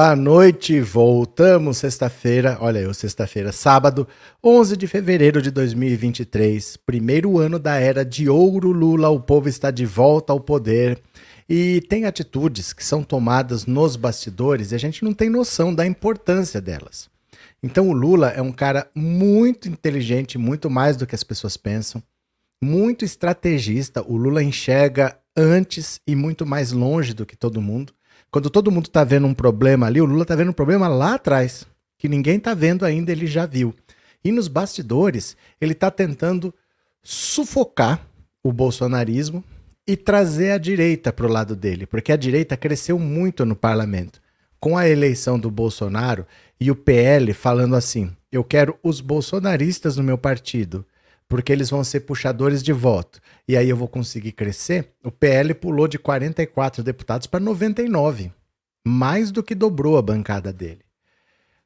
Boa noite, voltamos sexta-feira, olha eu, sexta-feira, sábado, 11 de fevereiro de 2023, primeiro ano da era de ouro Lula, o povo está de volta ao poder e tem atitudes que são tomadas nos bastidores e a gente não tem noção da importância delas. Então o Lula é um cara muito inteligente, muito mais do que as pessoas pensam, muito estrategista, o Lula enxerga antes e muito mais longe do que todo mundo. Quando todo mundo está vendo um problema ali, o Lula está vendo um problema lá atrás, que ninguém está vendo ainda, ele já viu. E nos bastidores, ele está tentando sufocar o bolsonarismo e trazer a direita para o lado dele, porque a direita cresceu muito no parlamento. Com a eleição do Bolsonaro e o PL falando assim: eu quero os bolsonaristas no meu partido porque eles vão ser puxadores de voto. E aí eu vou conseguir crescer. O PL pulou de 44 deputados para 99, mais do que dobrou a bancada dele.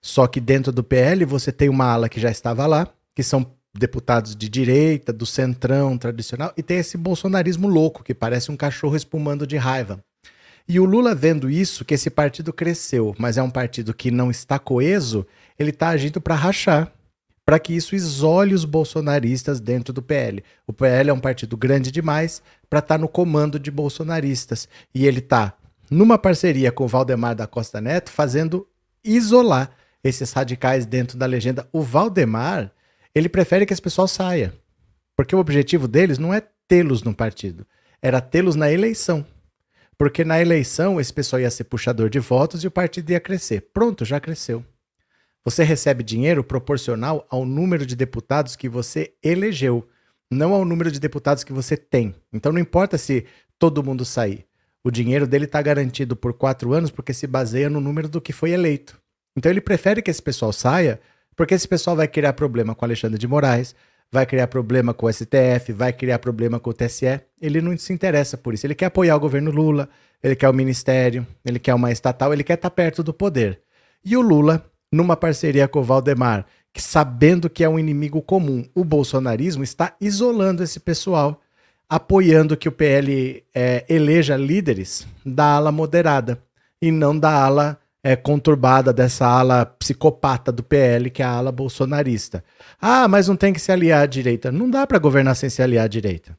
Só que dentro do PL você tem uma ala que já estava lá, que são deputados de direita, do centrão tradicional, e tem esse bolsonarismo louco, que parece um cachorro espumando de raiva. E o Lula vendo isso, que esse partido cresceu, mas é um partido que não está coeso, ele está agindo para rachar para que isso isole os bolsonaristas dentro do PL. O PL é um partido grande demais para estar tá no comando de bolsonaristas. E ele está numa parceria com o Valdemar da Costa Neto, fazendo isolar esses radicais dentro da legenda. O Valdemar, ele prefere que esse pessoal saia. Porque o objetivo deles não é tê-los no partido, era tê-los na eleição. Porque na eleição esse pessoal ia ser puxador de votos e o partido ia crescer. Pronto, já cresceu. Você recebe dinheiro proporcional ao número de deputados que você elegeu, não ao número de deputados que você tem. Então não importa se todo mundo sair. O dinheiro dele está garantido por quatro anos porque se baseia no número do que foi eleito. Então ele prefere que esse pessoal saia porque esse pessoal vai criar problema com Alexandre de Moraes, vai criar problema com o STF, vai criar problema com o TSE. Ele não se interessa por isso. Ele quer apoiar o governo Lula, ele quer o ministério, ele quer uma estatal, ele quer estar tá perto do poder. E o Lula numa parceria com o Valdemar, que sabendo que é um inimigo comum, o bolsonarismo está isolando esse pessoal, apoiando que o PL é, eleja líderes da ala moderada e não da ala é, conturbada, dessa ala psicopata do PL, que é a ala bolsonarista. Ah, mas não tem que se aliar à direita. Não dá para governar sem se aliar à direita.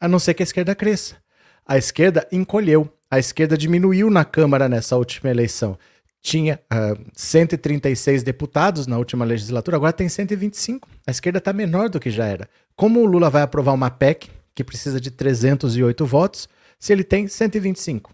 A não ser que a esquerda cresça. A esquerda encolheu. A esquerda diminuiu na Câmara nessa última eleição tinha uh, ah, 136 deputados na última legislatura, agora tem 125. A esquerda está menor do que já era. Como o Lula vai aprovar uma PEC que precisa de 308 votos, se ele tem 125?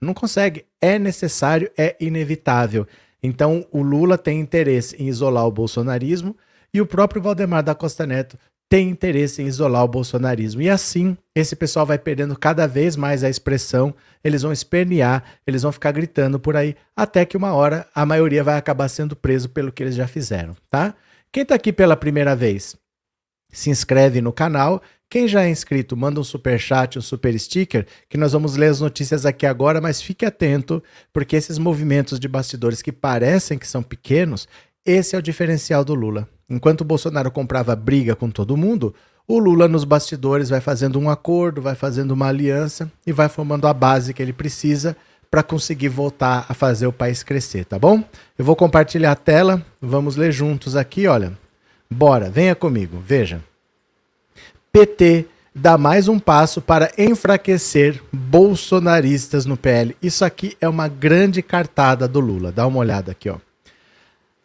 Não consegue. É necessário, é inevitável. Então, o Lula tem interesse em isolar o bolsonarismo e o próprio Valdemar da Costa Neto tem interesse em isolar o bolsonarismo. E assim, esse pessoal vai perdendo cada vez mais a expressão, eles vão espernear, eles vão ficar gritando por aí, até que uma hora a maioria vai acabar sendo preso pelo que eles já fizeram, tá? Quem tá aqui pela primeira vez, se inscreve no canal. Quem já é inscrito, manda um super chat, um super sticker, que nós vamos ler as notícias aqui agora, mas fique atento, porque esses movimentos de bastidores que parecem que são pequenos, esse é o diferencial do Lula. Enquanto o Bolsonaro comprava briga com todo mundo, o Lula nos bastidores vai fazendo um acordo, vai fazendo uma aliança e vai formando a base que ele precisa para conseguir voltar a fazer o país crescer, tá bom? Eu vou compartilhar a tela, vamos ler juntos aqui, olha. Bora, venha comigo, veja. PT dá mais um passo para enfraquecer bolsonaristas no PL. Isso aqui é uma grande cartada do Lula. Dá uma olhada aqui, ó.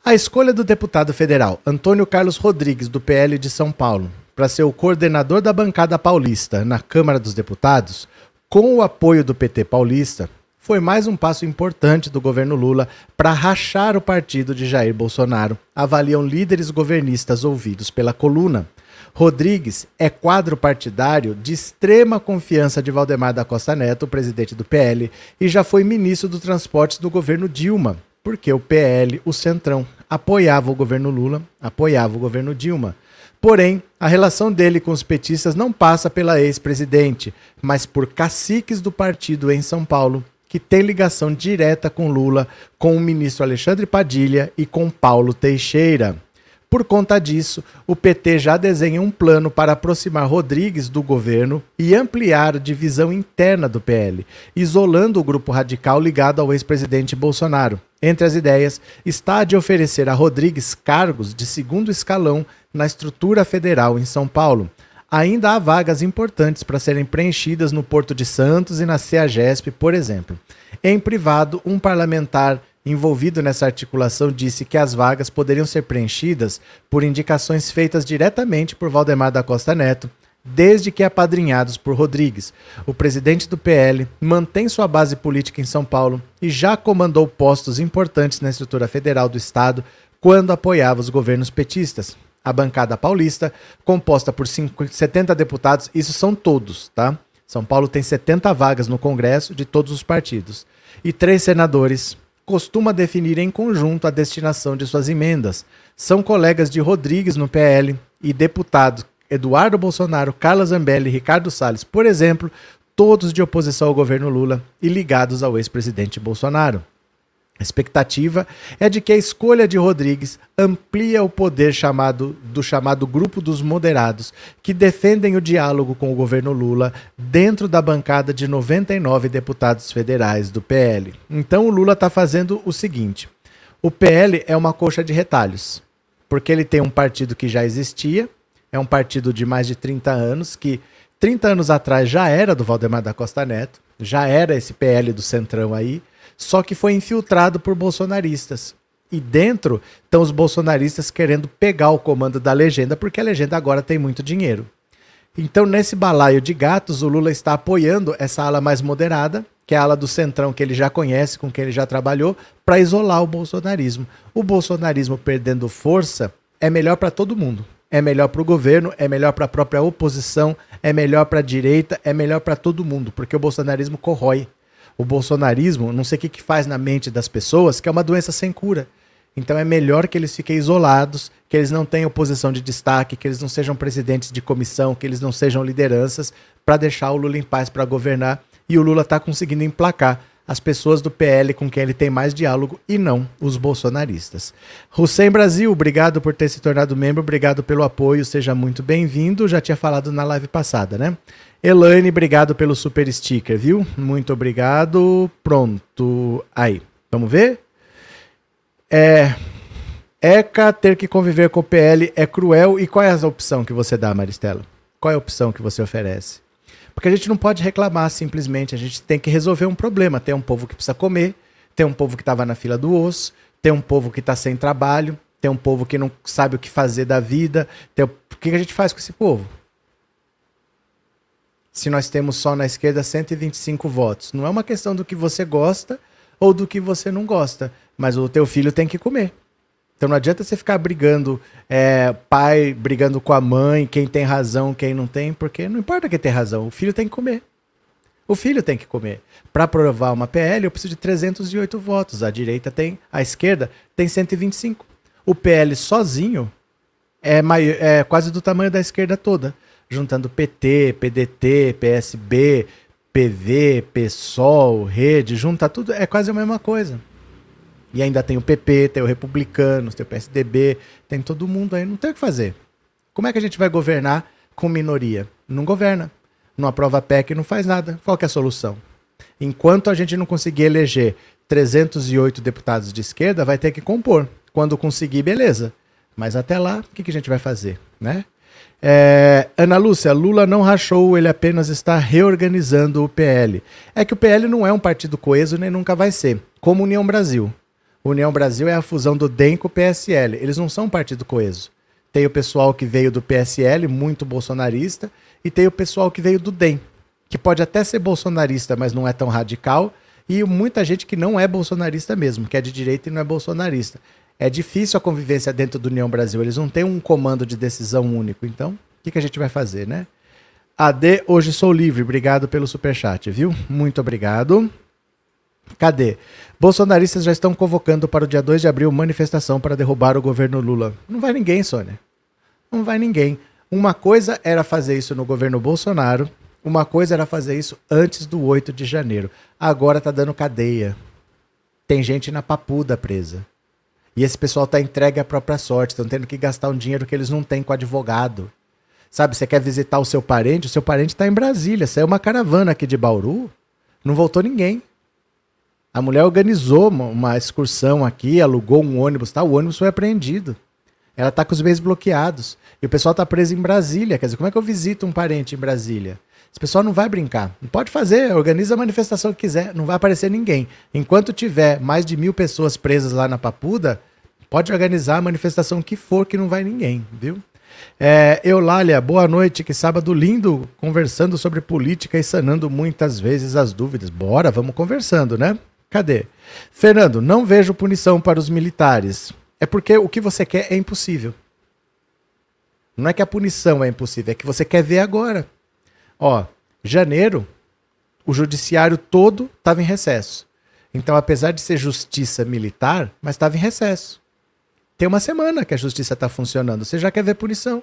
A escolha do deputado federal Antônio Carlos Rodrigues, do PL de São Paulo, para ser o coordenador da bancada paulista na Câmara dos Deputados, com o apoio do PT paulista, foi mais um passo importante do governo Lula para rachar o partido de Jair Bolsonaro, avaliam líderes governistas ouvidos pela coluna. Rodrigues é quadro partidário de extrema confiança de Valdemar da Costa Neto, presidente do PL, e já foi ministro do Transportes do governo Dilma, porque o PL, o Centrão, apoiava o governo Lula, apoiava o governo Dilma. Porém, a relação dele com os petistas não passa pela ex-presidente, mas por caciques do partido em São Paulo, que tem ligação direta com Lula, com o ministro Alexandre Padilha e com Paulo Teixeira. Por conta disso, o PT já desenha um plano para aproximar Rodrigues do governo e ampliar a divisão interna do PL, isolando o grupo radical ligado ao ex-presidente Bolsonaro. Entre as ideias está a de oferecer a Rodrigues cargos de segundo escalão na estrutura federal em São Paulo. Ainda há vagas importantes para serem preenchidas no Porto de Santos e na CEAGESP, por exemplo. Em privado, um parlamentar envolvido nessa articulação disse que as vagas poderiam ser preenchidas por indicações feitas diretamente por Valdemar da Costa Neto, desde que apadrinhados por Rodrigues. O presidente do PL mantém sua base política em São Paulo e já comandou postos importantes na estrutura federal do Estado quando apoiava os governos petistas. A bancada paulista, composta por 70 deputados, isso são todos, tá? São Paulo tem 70 vagas no Congresso de todos os partidos. E três senadores costuma definir em conjunto a destinação de suas emendas. São colegas de Rodrigues no PL e deputados Eduardo Bolsonaro, Carla Zambelli e Ricardo Salles, por exemplo, todos de oposição ao governo Lula e ligados ao ex-presidente Bolsonaro. A expectativa é de que a escolha de Rodrigues amplia o poder chamado, do chamado Grupo dos Moderados, que defendem o diálogo com o governo Lula dentro da bancada de 99 deputados federais do PL. Então o Lula está fazendo o seguinte: o PL é uma coxa de retalhos, porque ele tem um partido que já existia, é um partido de mais de 30 anos, que 30 anos atrás já era do Valdemar da Costa Neto, já era esse PL do Centrão aí só que foi infiltrado por bolsonaristas. E dentro estão os bolsonaristas querendo pegar o comando da legenda, porque a legenda agora tem muito dinheiro. Então, nesse balaio de gatos, o Lula está apoiando essa ala mais moderada, que é a ala do Centrão, que ele já conhece, com quem ele já trabalhou, para isolar o bolsonarismo. O bolsonarismo perdendo força é melhor para todo mundo. É melhor para o governo, é melhor para a própria oposição, é melhor para a direita, é melhor para todo mundo, porque o bolsonarismo corrói o bolsonarismo, não sei o que, que faz na mente das pessoas, que é uma doença sem cura. Então é melhor que eles fiquem isolados, que eles não tenham posição de destaque, que eles não sejam presidentes de comissão, que eles não sejam lideranças, para deixar o Lula em paz para governar. E o Lula está conseguindo emplacar as pessoas do PL com quem ele tem mais diálogo e não os bolsonaristas. Hussein Brasil, obrigado por ter se tornado membro, obrigado pelo apoio, seja muito bem-vindo. Já tinha falado na live passada, né? Elaine, obrigado pelo super sticker, viu? Muito obrigado. Pronto. Aí, vamos ver? É. ECA ter que conviver com o PL é cruel. E qual é a opção que você dá, Maristela? Qual é a opção que você oferece? Porque a gente não pode reclamar simplesmente, a gente tem que resolver um problema. Tem um povo que precisa comer, tem um povo que estava na fila do osso, tem um povo que está sem trabalho, tem um povo que não sabe o que fazer da vida. Tem... O que a gente faz com esse povo? Se nós temos só na esquerda 125 votos. Não é uma questão do que você gosta ou do que você não gosta, mas o teu filho tem que comer. Então não adianta você ficar brigando, é, pai brigando com a mãe, quem tem razão, quem não tem, porque não importa quem tem razão, o filho tem que comer. O filho tem que comer. Para aprovar uma PL, eu preciso de 308 votos. A direita tem, a esquerda tem 125. O PL sozinho é, maior, é quase do tamanho da esquerda toda juntando PT, PDT, PSB, PV, PSOL, Rede, junta tudo, é quase a mesma coisa. E ainda tem o PP, tem o Republicanos, tem o PSDB, tem todo mundo aí, não tem o que fazer. Como é que a gente vai governar com minoria? Não governa. Não aprova PEC, não faz nada. Qual é a solução? Enquanto a gente não conseguir eleger 308 deputados de esquerda, vai ter que compor. Quando conseguir, beleza. Mas até lá, o que, que a gente vai fazer, né? É, Ana Lúcia, Lula não rachou, ele apenas está reorganizando o PL. É que o PL não é um partido coeso nem nunca vai ser, como União Brasil. União Brasil é a fusão do DEM com o PSL. Eles não são um partido coeso. Tem o pessoal que veio do PSL, muito bolsonarista, e tem o pessoal que veio do DEM, que pode até ser bolsonarista, mas não é tão radical, e muita gente que não é bolsonarista mesmo, que é de direita e não é bolsonarista é difícil a convivência dentro do União Brasil. Eles não têm um comando de decisão único. Então, o que, que a gente vai fazer, né? AD, hoje sou livre. Obrigado pelo superchat, viu? Muito obrigado. Cadê? Bolsonaristas já estão convocando para o dia 2 de abril manifestação para derrubar o governo Lula. Não vai ninguém, Sônia. Não vai ninguém. Uma coisa era fazer isso no governo Bolsonaro, uma coisa era fazer isso antes do 8 de janeiro. Agora tá dando cadeia. Tem gente na papuda presa. E esse pessoal está entregue à própria sorte, estão tendo que gastar um dinheiro que eles não têm com advogado. Sabe, você quer visitar o seu parente, o seu parente está em Brasília, saiu uma caravana aqui de Bauru, não voltou ninguém. A mulher organizou uma, excursão aqui, alugou um ônibus, tá? o ônibus foi apreendido. Ela está com os bens bloqueados. E o pessoal está preso em Brasília. Quer dizer, como é que eu visito um parente em Brasília? Esse pessoal não vai brincar. Não pode fazer, organiza a manifestação que quiser, não vai aparecer ninguém. Enquanto tiver mais de mil pessoas presas lá na Papuda, pode organizar a manifestação que for, que não vai ninguém, viu? É, Eulália, boa noite. Que sábado lindo conversando sobre política e sanando muitas vezes as dúvidas. Bora, vamos conversando, né? Cadê? Fernando, não vejo punição para os militares. É porque o que você quer é impossível. Não é que a punição é impossível, é que você quer ver agora. Ó, janeiro, o judiciário todo estava em recesso. Então, apesar de ser justiça militar, mas estava em recesso. Tem uma semana que a justiça está funcionando. Você já quer ver punição.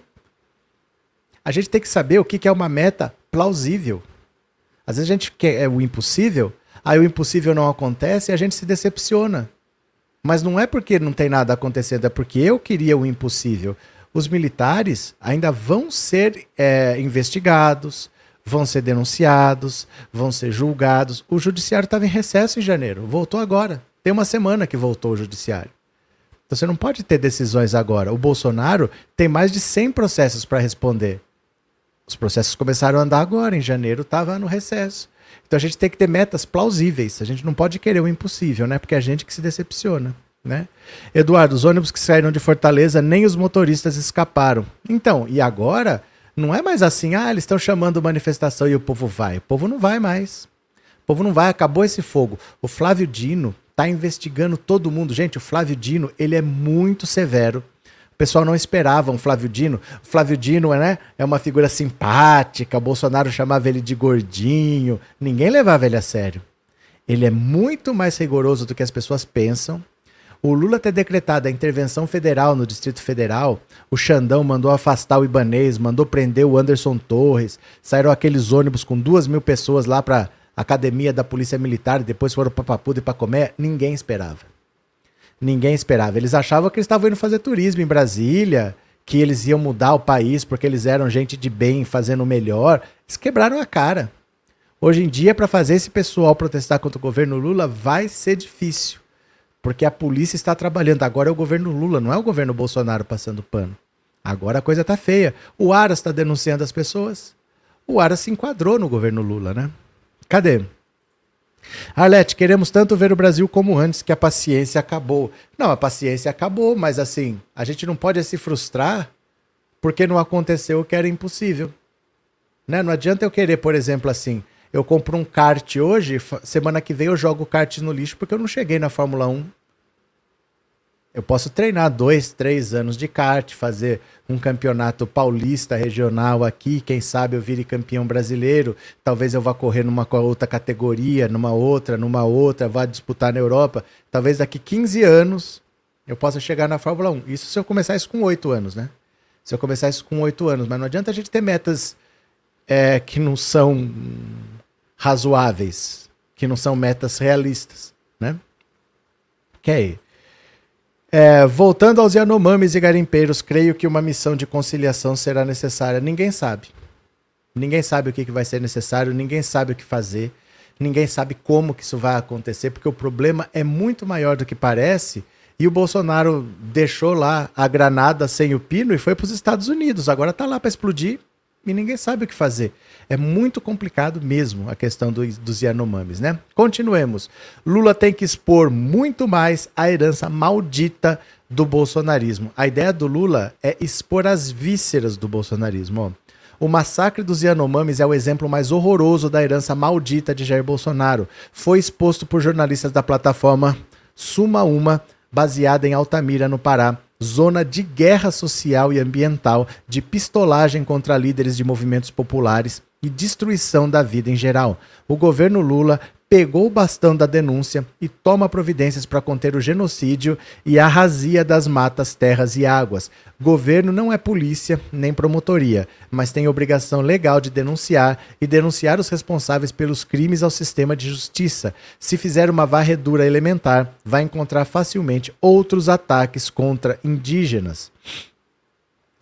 A gente tem que saber o que é uma meta plausível. Às vezes a gente quer é o impossível, aí o impossível não acontece e a gente se decepciona. Mas não é porque não tem nada acontecendo, é porque eu queria o impossível. Os militares ainda vão ser é, investigados, vão ser denunciados, vão ser julgados. O judiciário estava em recesso em janeiro, voltou agora. Tem uma semana que voltou o judiciário. Então você não pode ter decisões agora. O Bolsonaro tem mais de 100 processos para responder. Os processos começaram a andar agora, em janeiro estava no recesso. Então a gente tem que ter metas plausíveis. A gente não pode querer o impossível, né? Porque é a gente que se decepciona, né? Eduardo, os ônibus que saíram de Fortaleza, nem os motoristas escaparam. Então, e agora não é mais assim, ah, eles estão chamando manifestação e o povo vai. O povo não vai mais. O povo não vai, acabou esse fogo. O Flávio Dino, tá investigando todo mundo. Gente, o Flávio Dino, ele é muito severo. O pessoal não esperava um Flávio Dino. O Flávio Dino né, é uma figura simpática, o Bolsonaro chamava ele de gordinho. Ninguém levava ele a sério. Ele é muito mais rigoroso do que as pessoas pensam. O Lula ter decretado a intervenção federal no Distrito Federal, o Xandão mandou afastar o Ibanês, mandou prender o Anderson Torres, saíram aqueles ônibus com duas mil pessoas lá para academia da Polícia Militar e depois foram para Papuda e para comer, ninguém esperava. Ninguém esperava. Eles achavam que eles estavam indo fazer turismo em Brasília, que eles iam mudar o país porque eles eram gente de bem, fazendo o melhor. Eles quebraram a cara. Hoje em dia, para fazer esse pessoal protestar contra o governo Lula, vai ser difícil. Porque a polícia está trabalhando. Agora é o governo Lula, não é o governo Bolsonaro passando pano. Agora a coisa tá feia. O Aras está denunciando as pessoas. O Aras se enquadrou no governo Lula, né? Cadê? Arlete, queremos tanto ver o Brasil como antes que a paciência acabou. Não, a paciência acabou, mas assim, a gente não pode se frustrar porque não aconteceu o que era impossível. Né? Não adianta eu querer, por exemplo, assim, eu compro um kart hoje, semana que vem eu jogo o kart no lixo porque eu não cheguei na Fórmula 1. Eu posso treinar dois, três anos de kart, fazer um campeonato paulista regional aqui, quem sabe eu vire campeão brasileiro, talvez eu vá correr numa outra categoria, numa outra, numa outra, vá disputar na Europa. Talvez daqui 15 anos eu possa chegar na Fórmula 1. Isso se eu começar isso com 8 anos, né? Se eu começar isso com 8 anos, mas não adianta a gente ter metas é, que não são razoáveis, que não são metas realistas, né? Que aí? É, voltando aos Yanomamis e garimpeiros, creio que uma missão de conciliação será necessária. Ninguém sabe. Ninguém sabe o que, que vai ser necessário, ninguém sabe o que fazer, ninguém sabe como que isso vai acontecer, porque o problema é muito maior do que parece. E o Bolsonaro deixou lá a granada sem o pino e foi para os Estados Unidos. Agora está lá para explodir e ninguém sabe o que fazer. É muito complicado mesmo a questão do, dos Yanomamis, né? Continuemos. Lula tem que expor muito mais a herança maldita do bolsonarismo. A ideia do Lula é expor as vísceras do bolsonarismo. O massacre dos Yanomamis é o exemplo mais horroroso da herança maldita de Jair Bolsonaro. Foi exposto por jornalistas da plataforma Suma Uma, baseada em Altamira, no Pará zona de guerra social e ambiental, de pistolagem contra líderes de movimentos populares e destruição da vida em geral. O governo Lula pegou o bastão da denúncia e toma providências para conter o genocídio e a razia das matas, terras e águas. Governo não é polícia nem promotoria, mas tem obrigação legal de denunciar e denunciar os responsáveis pelos crimes ao sistema de justiça. Se fizer uma varredura elementar, vai encontrar facilmente outros ataques contra indígenas.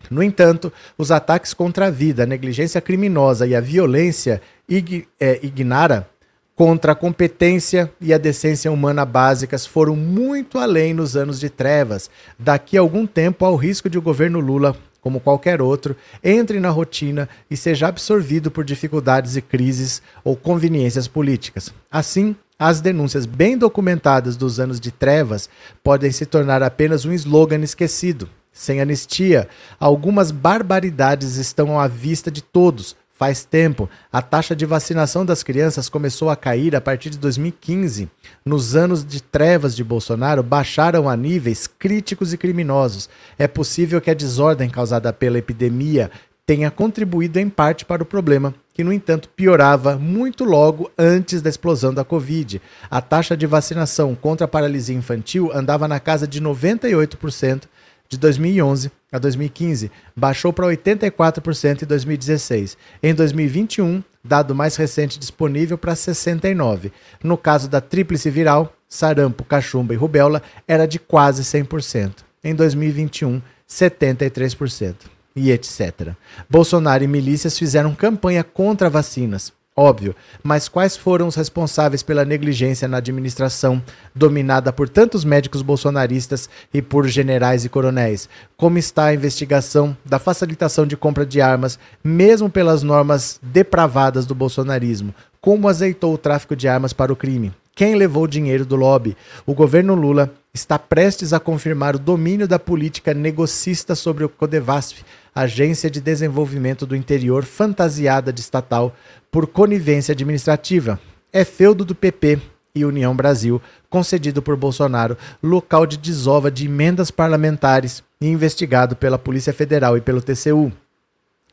No entanto, os ataques contra a vida, a negligência criminosa e a violência ig é, ignara contra a competência e a decência humana básicas foram muito além nos anos de trevas. Daqui a algum tempo há o risco de o governo Lula, como qualquer outro, entre na rotina e seja absorvido por dificuldades e crises ou conveniências políticas. Assim, as denúncias bem documentadas dos anos de trevas podem se tornar apenas um slogan esquecido. Sem anistia, algumas barbaridades estão à vista de todos, Faz tempo, a taxa de vacinação das crianças começou a cair a partir de 2015. Nos anos de trevas de Bolsonaro, baixaram a níveis críticos e criminosos. É possível que a desordem causada pela epidemia tenha contribuído em parte para o problema, que, no entanto, piorava muito logo antes da explosão da Covid. A taxa de vacinação contra a paralisia infantil andava na casa de 98% de 2011 a 2015, baixou para 84% em 2016. Em 2021, dado mais recente disponível para 69%. No caso da tríplice viral, sarampo, cachumba e rubéola, era de quase 100%. Em 2021, 73%. E etc. Bolsonaro e milícias fizeram campanha contra vacinas Óbvio, mas quais foram os responsáveis pela negligência na administração dominada por tantos médicos bolsonaristas e por generais e coronéis? Como está a investigação da facilitação de compra de armas, mesmo pelas normas depravadas do bolsonarismo? Como azeitou o tráfico de armas para o crime? Quem levou o dinheiro do lobby? O governo Lula está prestes a confirmar o domínio da política negocista sobre o Codevasf, Agência de Desenvolvimento do Interior fantasiada de estatal, por conivência administrativa. É feudo do PP e União Brasil, concedido por Bolsonaro, local de desova de emendas parlamentares e investigado pela Polícia Federal e pelo TCU.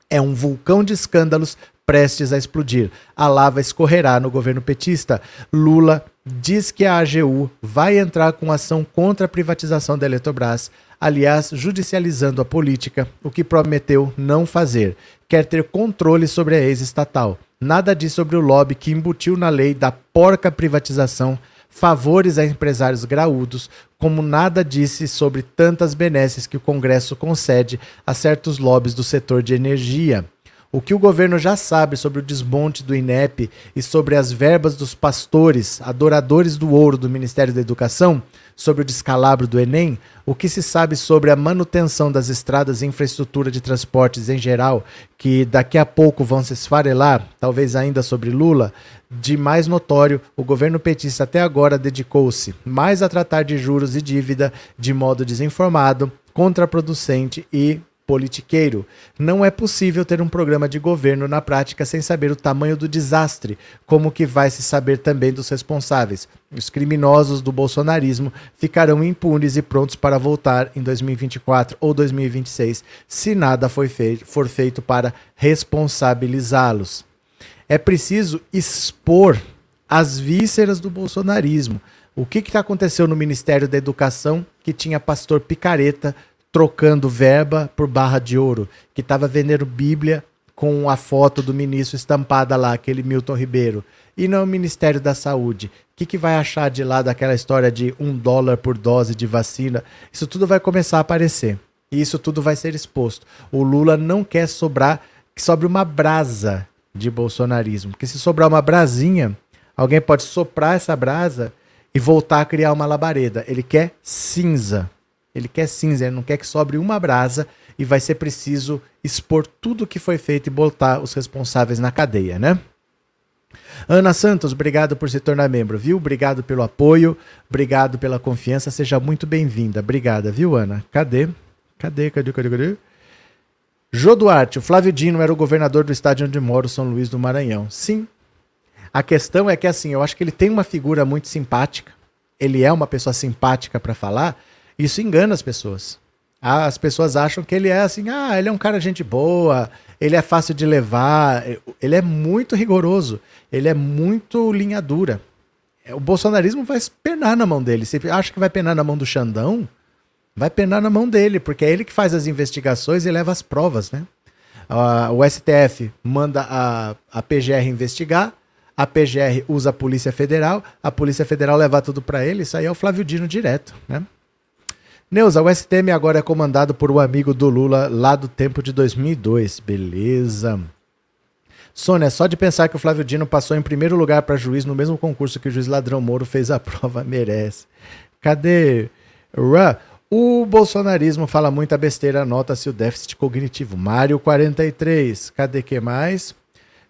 É um vulcão de escândalos prestes a explodir. A lava escorrerá no governo petista. Lula diz que a AGU vai entrar com ação contra a privatização da Eletrobras, aliás, judicializando a política, o que prometeu não fazer. Quer ter controle sobre a ex-estatal. Nada diz sobre o lobby que embutiu na lei da porca privatização favores a empresários graúdos, como nada disse sobre tantas benesses que o Congresso concede a certos lobbies do setor de energia. O que o governo já sabe sobre o desmonte do INEP e sobre as verbas dos pastores, adoradores do ouro do Ministério da Educação, sobre o descalabro do Enem, o que se sabe sobre a manutenção das estradas e infraestrutura de transportes em geral, que daqui a pouco vão se esfarelar, talvez ainda sobre Lula, de mais notório, o governo petista até agora dedicou-se mais a tratar de juros e dívida de modo desinformado, contraproducente e politiqueiro. Não é possível ter um programa de governo na prática sem saber o tamanho do desastre, como que vai se saber também dos responsáveis. Os criminosos do bolsonarismo ficarão impunes e prontos para voltar em 2024 ou 2026, se nada for feito, for feito para responsabilizá-los. É preciso expor as vísceras do bolsonarismo. O que, que aconteceu no Ministério da Educação que tinha pastor picareta trocando verba por barra de ouro, que estava vendendo Bíblia com a foto do ministro estampada lá, aquele Milton Ribeiro. E no Ministério da Saúde, o que, que vai achar de lá daquela história de um dólar por dose de vacina? Isso tudo vai começar a aparecer. E isso tudo vai ser exposto. O Lula não quer sobrar, que sobre uma brasa de bolsonarismo. Porque se sobrar uma brasinha, alguém pode soprar essa brasa e voltar a criar uma labareda. Ele quer cinza. Ele quer cinza, ele não quer que sobre uma brasa e vai ser preciso expor tudo o que foi feito e botar os responsáveis na cadeia, né? Ana Santos, obrigado por se tornar membro, viu? Obrigado pelo apoio, obrigado pela confiança, seja muito bem-vinda. Obrigada, viu, Ana? Cadê? Cadê, cadê, cadê, cadê? Jô Duarte, o Flávio Dino era o governador do estádio onde mora, São Luís do Maranhão. Sim. A questão é que, assim, eu acho que ele tem uma figura muito simpática, ele é uma pessoa simpática para falar, isso engana as pessoas. As pessoas acham que ele é assim, ah, ele é um cara gente boa, ele é fácil de levar, ele é muito rigoroso, ele é muito linha dura. o bolsonarismo vai penar na mão dele. Você acha que vai penar na mão do Xandão? Vai penar na mão dele, porque é ele que faz as investigações e leva as provas, né? Uh, o STF manda a, a PGR investigar, a PGR usa a Polícia Federal, a Polícia Federal leva tudo para ele, isso aí é o Flávio Dino direto, né? Neuza, o STM agora é comandado por um amigo do Lula lá do tempo de 2002. Beleza. Sônia, só de pensar que o Flávio Dino passou em primeiro lugar para juiz no mesmo concurso que o juiz Ladrão Moro fez a prova, merece. Cadê? Rã? O bolsonarismo fala muita besteira, nota-se o déficit cognitivo. Mário 43. Cadê que mais?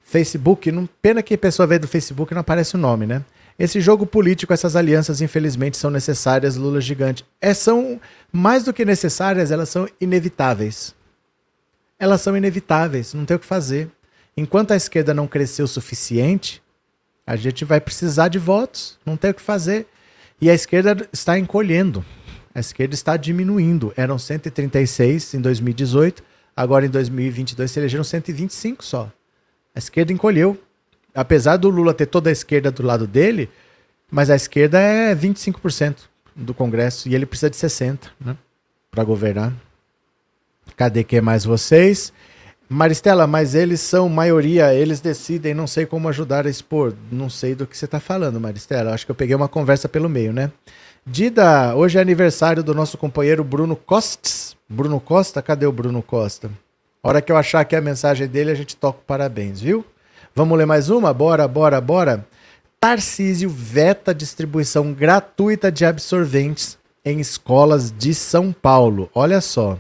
Facebook, não, pena que a pessoa veio do Facebook não aparece o nome, né? Esse jogo político, essas alianças, infelizmente, são necessárias, Lula gigante. É, são mais do que necessárias, elas são inevitáveis. Elas são inevitáveis, não tem o que fazer. Enquanto a esquerda não crescer o suficiente, a gente vai precisar de votos, não tem o que fazer. E a esquerda está encolhendo, a esquerda está diminuindo. Eram 136 em 2018, agora em 2022 se elegeram 125 só. A esquerda encolheu, apesar do Lula ter toda a esquerda do lado dele, mas a esquerda é 25% do Congresso e ele precisa de 60%, né? Para governar. Cadê que mais vocês? Maristela, mas eles são maioria, eles decidem, não sei como ajudar a expor. Não sei do que você está falando, Maristela. Acho que eu peguei uma conversa pelo meio, né? Dida, hoje é aniversário do nosso companheiro Bruno Costes. Bruno Costa, cadê o Bruno Costa? A hora que eu achar aqui a mensagem dele, a gente toca parabéns, viu? Vamos ler mais uma? Bora, bora, bora. Tarcísio veta distribuição gratuita de absorventes em escolas de São Paulo. Olha só.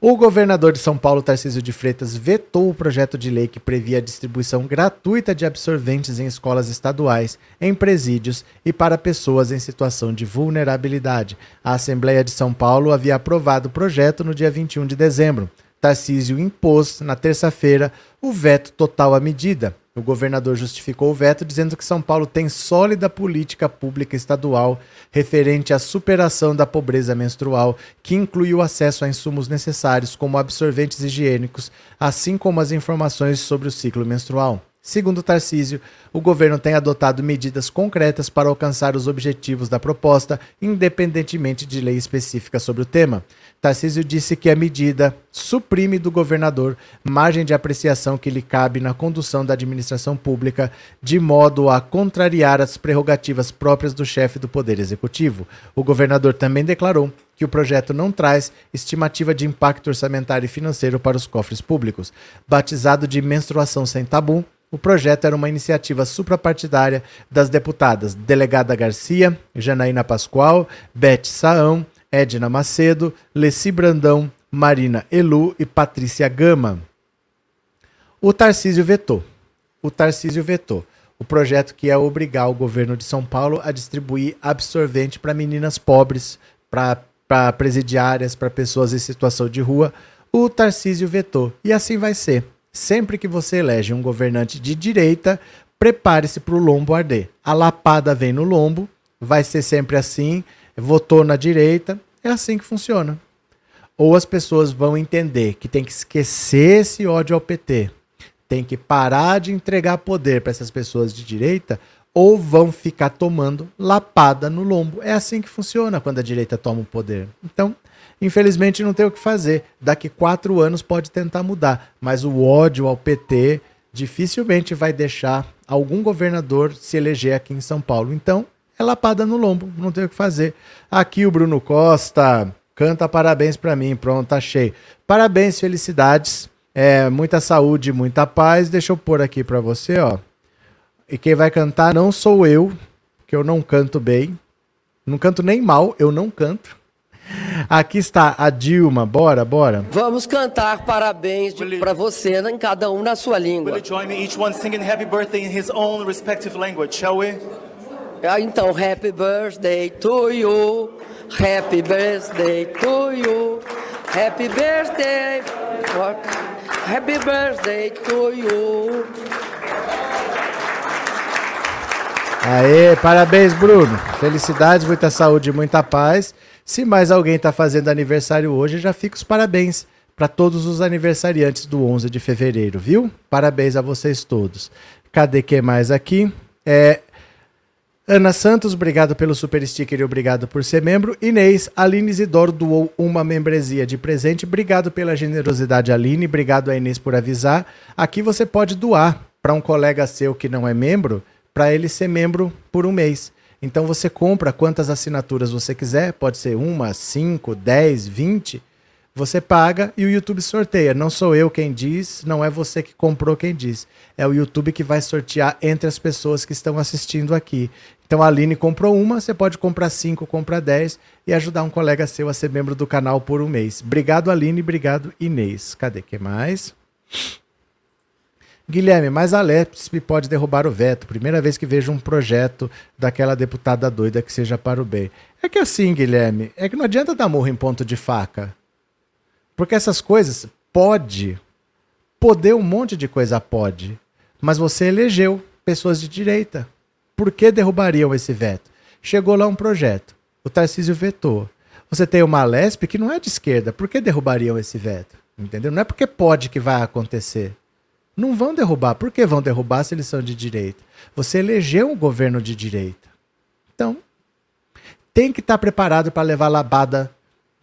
O governador de São Paulo, Tarcísio de Freitas, vetou o projeto de lei que previa a distribuição gratuita de absorventes em escolas estaduais, em presídios e para pessoas em situação de vulnerabilidade. A Assembleia de São Paulo havia aprovado o projeto no dia 21 de dezembro. Tarcísio impôs, na terça-feira, o veto total à medida. O governador justificou o veto dizendo que São Paulo tem sólida política pública estadual referente à superação da pobreza menstrual, que inclui o acesso a insumos necessários como absorventes higiênicos, assim como as informações sobre o ciclo menstrual. Segundo Tarcísio, o governo tem adotado medidas concretas para alcançar os objetivos da proposta, independentemente de lei específica sobre o tema. Tarcísio disse que a medida suprime do governador margem de apreciação que lhe cabe na condução da administração pública, de modo a contrariar as prerrogativas próprias do chefe do Poder Executivo. O governador também declarou que o projeto não traz estimativa de impacto orçamentário e financeiro para os cofres públicos. Batizado de menstruação sem tabu, o projeto era uma iniciativa suprapartidária das deputadas Delegada Garcia, Janaína Pascoal, Beth Saão, Edna Macedo, Leci Brandão, Marina Elu e Patrícia Gama. O Tarcísio vetou. O Tarcísio vetou. O projeto que é obrigar o governo de São Paulo a distribuir absorvente para meninas pobres, para presidiárias, para pessoas em situação de rua. O Tarcísio vetou. E assim vai ser. Sempre que você elege um governante de direita, prepare-se para o lombo arder. A lapada vem no lombo, vai ser sempre assim. Votou na direita, é assim que funciona. Ou as pessoas vão entender que tem que esquecer esse ódio ao PT, tem que parar de entregar poder para essas pessoas de direita, ou vão ficar tomando lapada no lombo. É assim que funciona quando a direita toma o poder. Então, Infelizmente não tem o que fazer. Daqui quatro anos pode tentar mudar, mas o ódio ao PT dificilmente vai deixar algum governador se eleger aqui em São Paulo. Então, é lapada no lombo, não tem o que fazer. Aqui o Bruno Costa canta parabéns para mim, pronto, achei. Parabéns, felicidades, é, muita saúde, muita paz. Deixa eu pôr aqui para você, ó. E quem vai cantar não sou eu, que eu não canto bem. Não canto nem mal, eu não canto. Aqui está a Dilma, bora, bora. Vamos cantar parabéns para você, em cada um na sua língua. Will you join me each one singing happy birthday in his own respective language, shall we? Ah, então, happy birthday to you. Happy birthday to you. Happy birthday. Happy birthday to you. Aê, parabéns, Bruno. Felicidades, muita saúde, muita paz. Se mais alguém está fazendo aniversário hoje, já fica os parabéns para todos os aniversariantes do 11 de fevereiro, viu? Parabéns a vocês todos. Cadê que mais aqui? É, Ana Santos, obrigado pelo super sticker e obrigado por ser membro. Inês, Aline Isidoro doou uma membresia de presente. Obrigado pela generosidade, Aline. Obrigado a Inês por avisar. Aqui você pode doar para um colega seu que não é membro, para ele ser membro por um mês. Então você compra quantas assinaturas você quiser, pode ser uma, cinco, dez, vinte. Você paga e o YouTube sorteia. Não sou eu quem diz, não é você que comprou quem diz. É o YouTube que vai sortear entre as pessoas que estão assistindo aqui. Então a Aline comprou uma, você pode comprar cinco, comprar dez e ajudar um colega seu a ser membro do canal por um mês. Obrigado, Aline, obrigado, Inês. Cadê que mais? Guilherme, mas a LEPSP pode derrubar o veto. Primeira vez que vejo um projeto daquela deputada doida que seja para o bem. É que assim, Guilherme, é que não adianta dar morro em ponto de faca. Porque essas coisas pode. Poder um monte de coisa pode. Mas você elegeu pessoas de direita por que derrubariam esse veto? Chegou lá um projeto, o Tarcísio vetou. Você tem uma Lesp que não é de esquerda, por que derrubariam esse veto? Entendeu? Não é porque pode que vai acontecer. Não vão derrubar. Por que vão derrubar se eles são de direita? Você elegeu um governo de direita. Então, tem que estar preparado para levar labada,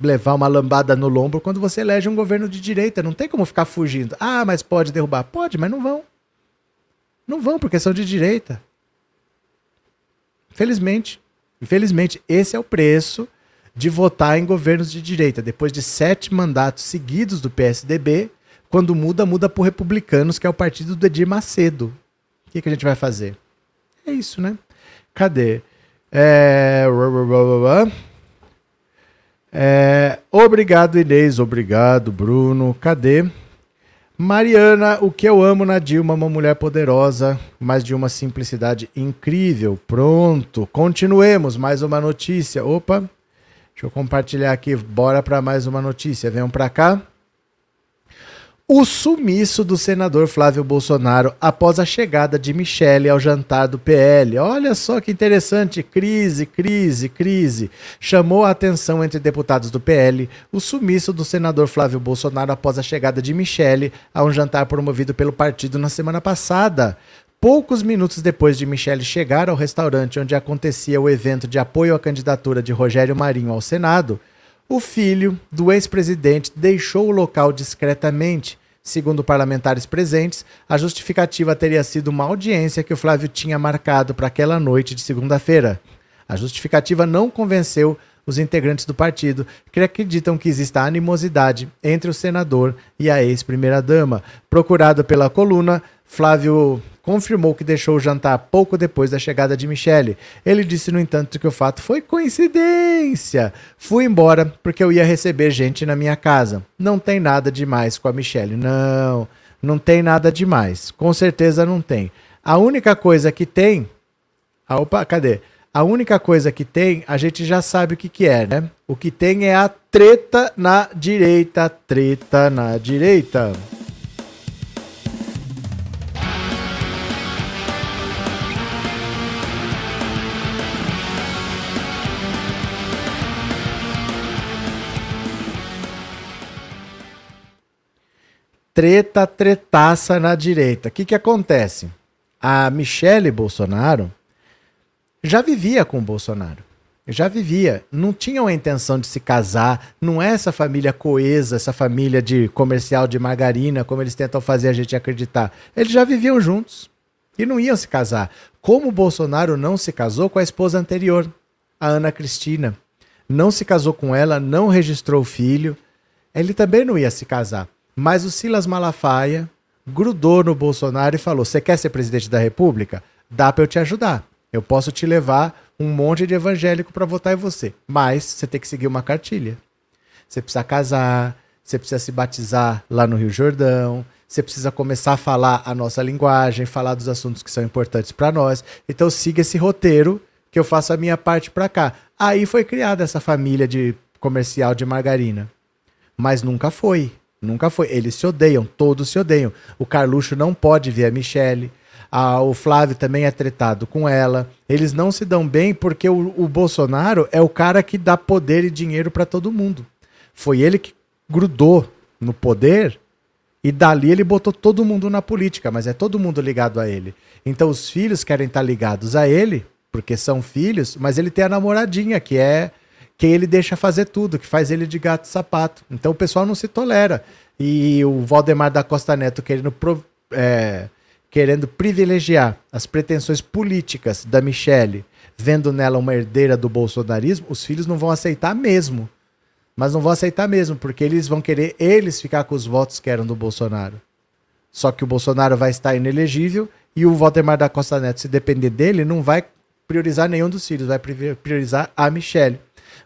levar uma lambada no lombo quando você elege um governo de direita. Não tem como ficar fugindo. Ah, mas pode derrubar. Pode, mas não vão. Não vão porque são de direita. Felizmente, infelizmente, esse é o preço de votar em governos de direita. Depois de sete mandatos seguidos do PSDB, quando muda, muda por republicanos, que é o partido do Edir Macedo. O que, que a gente vai fazer? É isso, né? Cadê? É... É... Obrigado, Inês. Obrigado, Bruno. Cadê? Mariana, o que eu amo na Dilma, uma mulher poderosa, mas de uma simplicidade incrível. Pronto, continuemos. Mais uma notícia. Opa, deixa eu compartilhar aqui. Bora para mais uma notícia. Venham para cá o sumiço do senador Flávio Bolsonaro após a chegada de Michele ao jantar do PL. Olha só que interessante, crise, crise, crise. Chamou a atenção entre deputados do PL o sumiço do senador Flávio Bolsonaro após a chegada de Michele a um jantar promovido pelo partido na semana passada. Poucos minutos depois de Michele chegar ao restaurante onde acontecia o evento de apoio à candidatura de Rogério Marinho ao Senado, o filho do ex-presidente deixou o local discretamente. Segundo parlamentares presentes, a justificativa teria sido uma audiência que o Flávio tinha marcado para aquela noite de segunda-feira. A justificativa não convenceu os integrantes do partido, que acreditam que exista animosidade entre o senador e a ex-primeira-dama. Procurado pela coluna, Flávio confirmou que deixou o jantar pouco depois da chegada de Michele. Ele disse, no entanto, que o fato foi coincidência. Fui embora porque eu ia receber gente na minha casa. Não tem nada demais com a Michele. Não, não tem nada demais. Com certeza não tem. A única coisa que tem. Ah, opa, cadê? A única coisa que tem, a gente já sabe o que, que é, né? O que tem é a treta na direita. Treta na direita. Treta, tretaça na direita. O que, que acontece? A Michele Bolsonaro já vivia com o Bolsonaro. Já vivia. Não tinham a intenção de se casar. Não é essa família coesa, essa família de comercial de margarina, como eles tentam fazer a gente acreditar. Eles já viviam juntos e não iam se casar. Como o Bolsonaro não se casou com a esposa anterior, a Ana Cristina. Não se casou com ela, não registrou filho. Ele também não ia se casar. Mas o Silas Malafaia grudou no Bolsonaro e falou: Você quer ser presidente da República? Dá para eu te ajudar. Eu posso te levar um monte de evangélico para votar em você. Mas você tem que seguir uma cartilha. Você precisa casar, você precisa se batizar lá no Rio Jordão, você precisa começar a falar a nossa linguagem, falar dos assuntos que são importantes para nós. Então siga esse roteiro que eu faço a minha parte para cá. Aí foi criada essa família de comercial de margarina. Mas nunca foi. Nunca foi. Eles se odeiam, todos se odeiam. O Carluxo não pode ver a Michelle. Ah, o Flávio também é tretado com ela. Eles não se dão bem porque o, o Bolsonaro é o cara que dá poder e dinheiro para todo mundo. Foi ele que grudou no poder e dali ele botou todo mundo na política, mas é todo mundo ligado a ele. Então os filhos querem estar ligados a ele porque são filhos, mas ele tem a namoradinha, que é quem ele deixa fazer tudo, que faz ele de gato sapato. Então o pessoal não se tolera. E o Valdemar da Costa Neto querendo, é, querendo privilegiar as pretensões políticas da Michelle, vendo nela uma herdeira do bolsonarismo, os filhos não vão aceitar mesmo. Mas não vão aceitar mesmo, porque eles vão querer eles ficar com os votos que eram do Bolsonaro. Só que o Bolsonaro vai estar inelegível e o Valdemar da Costa Neto, se depender dele, não vai priorizar nenhum dos filhos, vai priorizar a Michelle.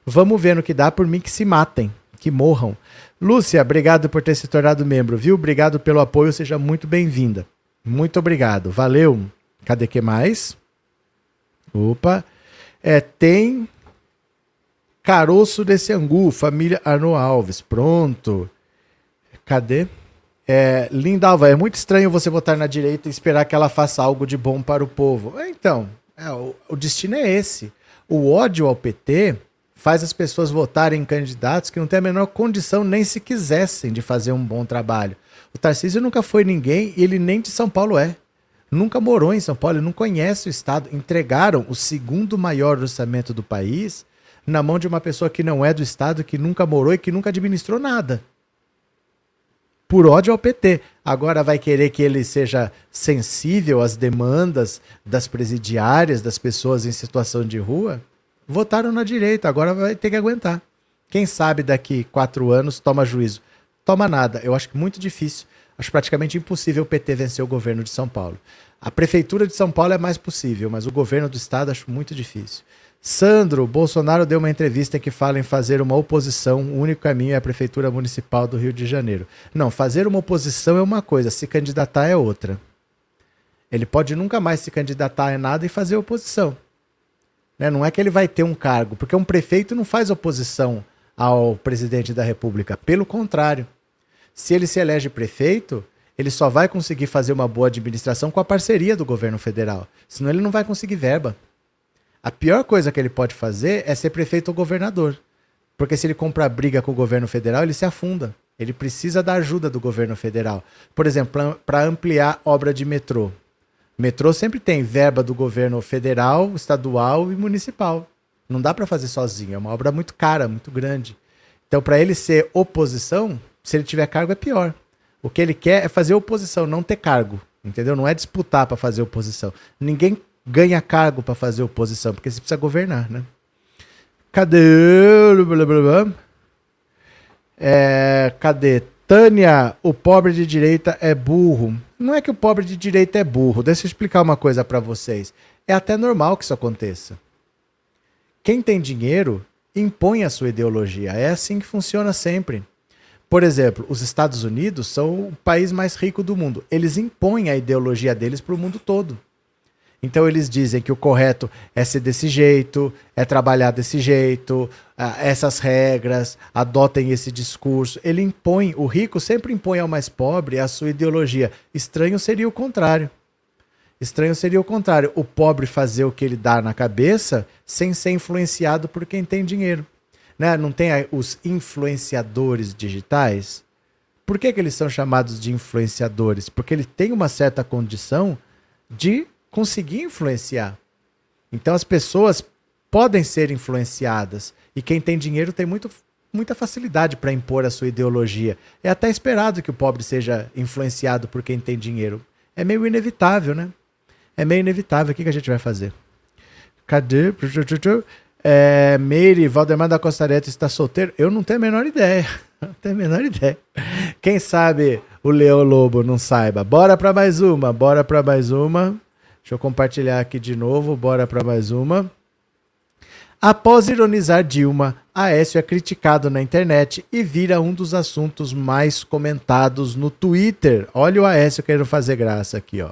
Vamos ver no que dá por mim que se matem, que morram. Lúcia, obrigado por ter se tornado membro, viu? Obrigado pelo apoio, seja muito bem-vinda. Muito obrigado, valeu. Cadê que mais? Opa. É, tem Caroço desse Angu, família Arno Alves. Pronto. Cadê? É, Lindalva, é muito estranho você votar na direita e esperar que ela faça algo de bom para o povo. É, então, é, o, o destino é esse. O ódio ao PT faz as pessoas votarem em candidatos que não têm a menor condição, nem se quisessem, de fazer um bom trabalho. O Tarcísio nunca foi ninguém e ele nem de São Paulo é. Nunca morou em São Paulo, não conhece o Estado. Entregaram o segundo maior orçamento do país na mão de uma pessoa que não é do Estado, que nunca morou e que nunca administrou nada. Por ódio ao PT. Agora vai querer que ele seja sensível às demandas das presidiárias, das pessoas em situação de rua? Votaram na direita, agora vai ter que aguentar. Quem sabe daqui quatro anos toma juízo. Toma nada. Eu acho que muito difícil. Acho praticamente impossível o PT vencer o governo de São Paulo. A prefeitura de São Paulo é mais possível, mas o governo do estado acho muito difícil. Sandro, Bolsonaro deu uma entrevista em que fala em fazer uma oposição, o único caminho é a prefeitura municipal do Rio de Janeiro. Não, fazer uma oposição é uma coisa, se candidatar é outra. Ele pode nunca mais se candidatar a nada e fazer oposição. Né? Não é que ele vai ter um cargo, porque um prefeito não faz oposição ao presidente da República. Pelo contrário, se ele se elege prefeito, ele só vai conseguir fazer uma boa administração com a parceria do governo federal. Senão ele não vai conseguir verba. A pior coisa que ele pode fazer é ser prefeito ou governador. Porque se ele comprar briga com o governo federal, ele se afunda. Ele precisa da ajuda do governo federal. Por exemplo, para ampliar obra de metrô. Metrô sempre tem verba do governo federal, estadual e municipal. Não dá para fazer sozinho, é uma obra muito cara, muito grande. Então, para ele ser oposição, se ele tiver cargo é pior. O que ele quer é fazer oposição, não ter cargo, entendeu? Não é disputar para fazer oposição. Ninguém ganha cargo para fazer oposição, porque você precisa governar, né? Cadê? É, cadê? Tânia, o pobre de direita é burro. Não é que o pobre de direita é burro. Deixa eu explicar uma coisa para vocês. É até normal que isso aconteça. Quem tem dinheiro impõe a sua ideologia. É assim que funciona sempre. Por exemplo, os Estados Unidos são o país mais rico do mundo. Eles impõem a ideologia deles para o mundo todo. Então eles dizem que o correto é ser desse jeito, é trabalhar desse jeito, essas regras, adotem esse discurso. Ele impõe, o rico sempre impõe ao mais pobre a sua ideologia. Estranho seria o contrário. Estranho seria o contrário, o pobre fazer o que ele dá na cabeça sem ser influenciado por quem tem dinheiro. Né? Não tem os influenciadores digitais? Por que, que eles são chamados de influenciadores? Porque ele tem uma certa condição de conseguir influenciar. Então as pessoas podem ser influenciadas e quem tem dinheiro tem muito, muita facilidade para impor a sua ideologia. É até esperado que o pobre seja influenciado por quem tem dinheiro. É meio inevitável, né? É meio inevitável. O que, que a gente vai fazer? Cadê? É, Meire, Valdemar da Costa Reta está solteiro? Eu não tenho a menor ideia. Não tenho a menor ideia. Quem sabe o Leão Lobo não saiba. Bora para mais uma, bora para mais uma. Deixa eu compartilhar aqui de novo, bora para mais uma. Após ironizar Dilma, Aécio é criticado na internet e vira um dos assuntos mais comentados no Twitter. Olha o Aécio querendo fazer graça aqui, ó.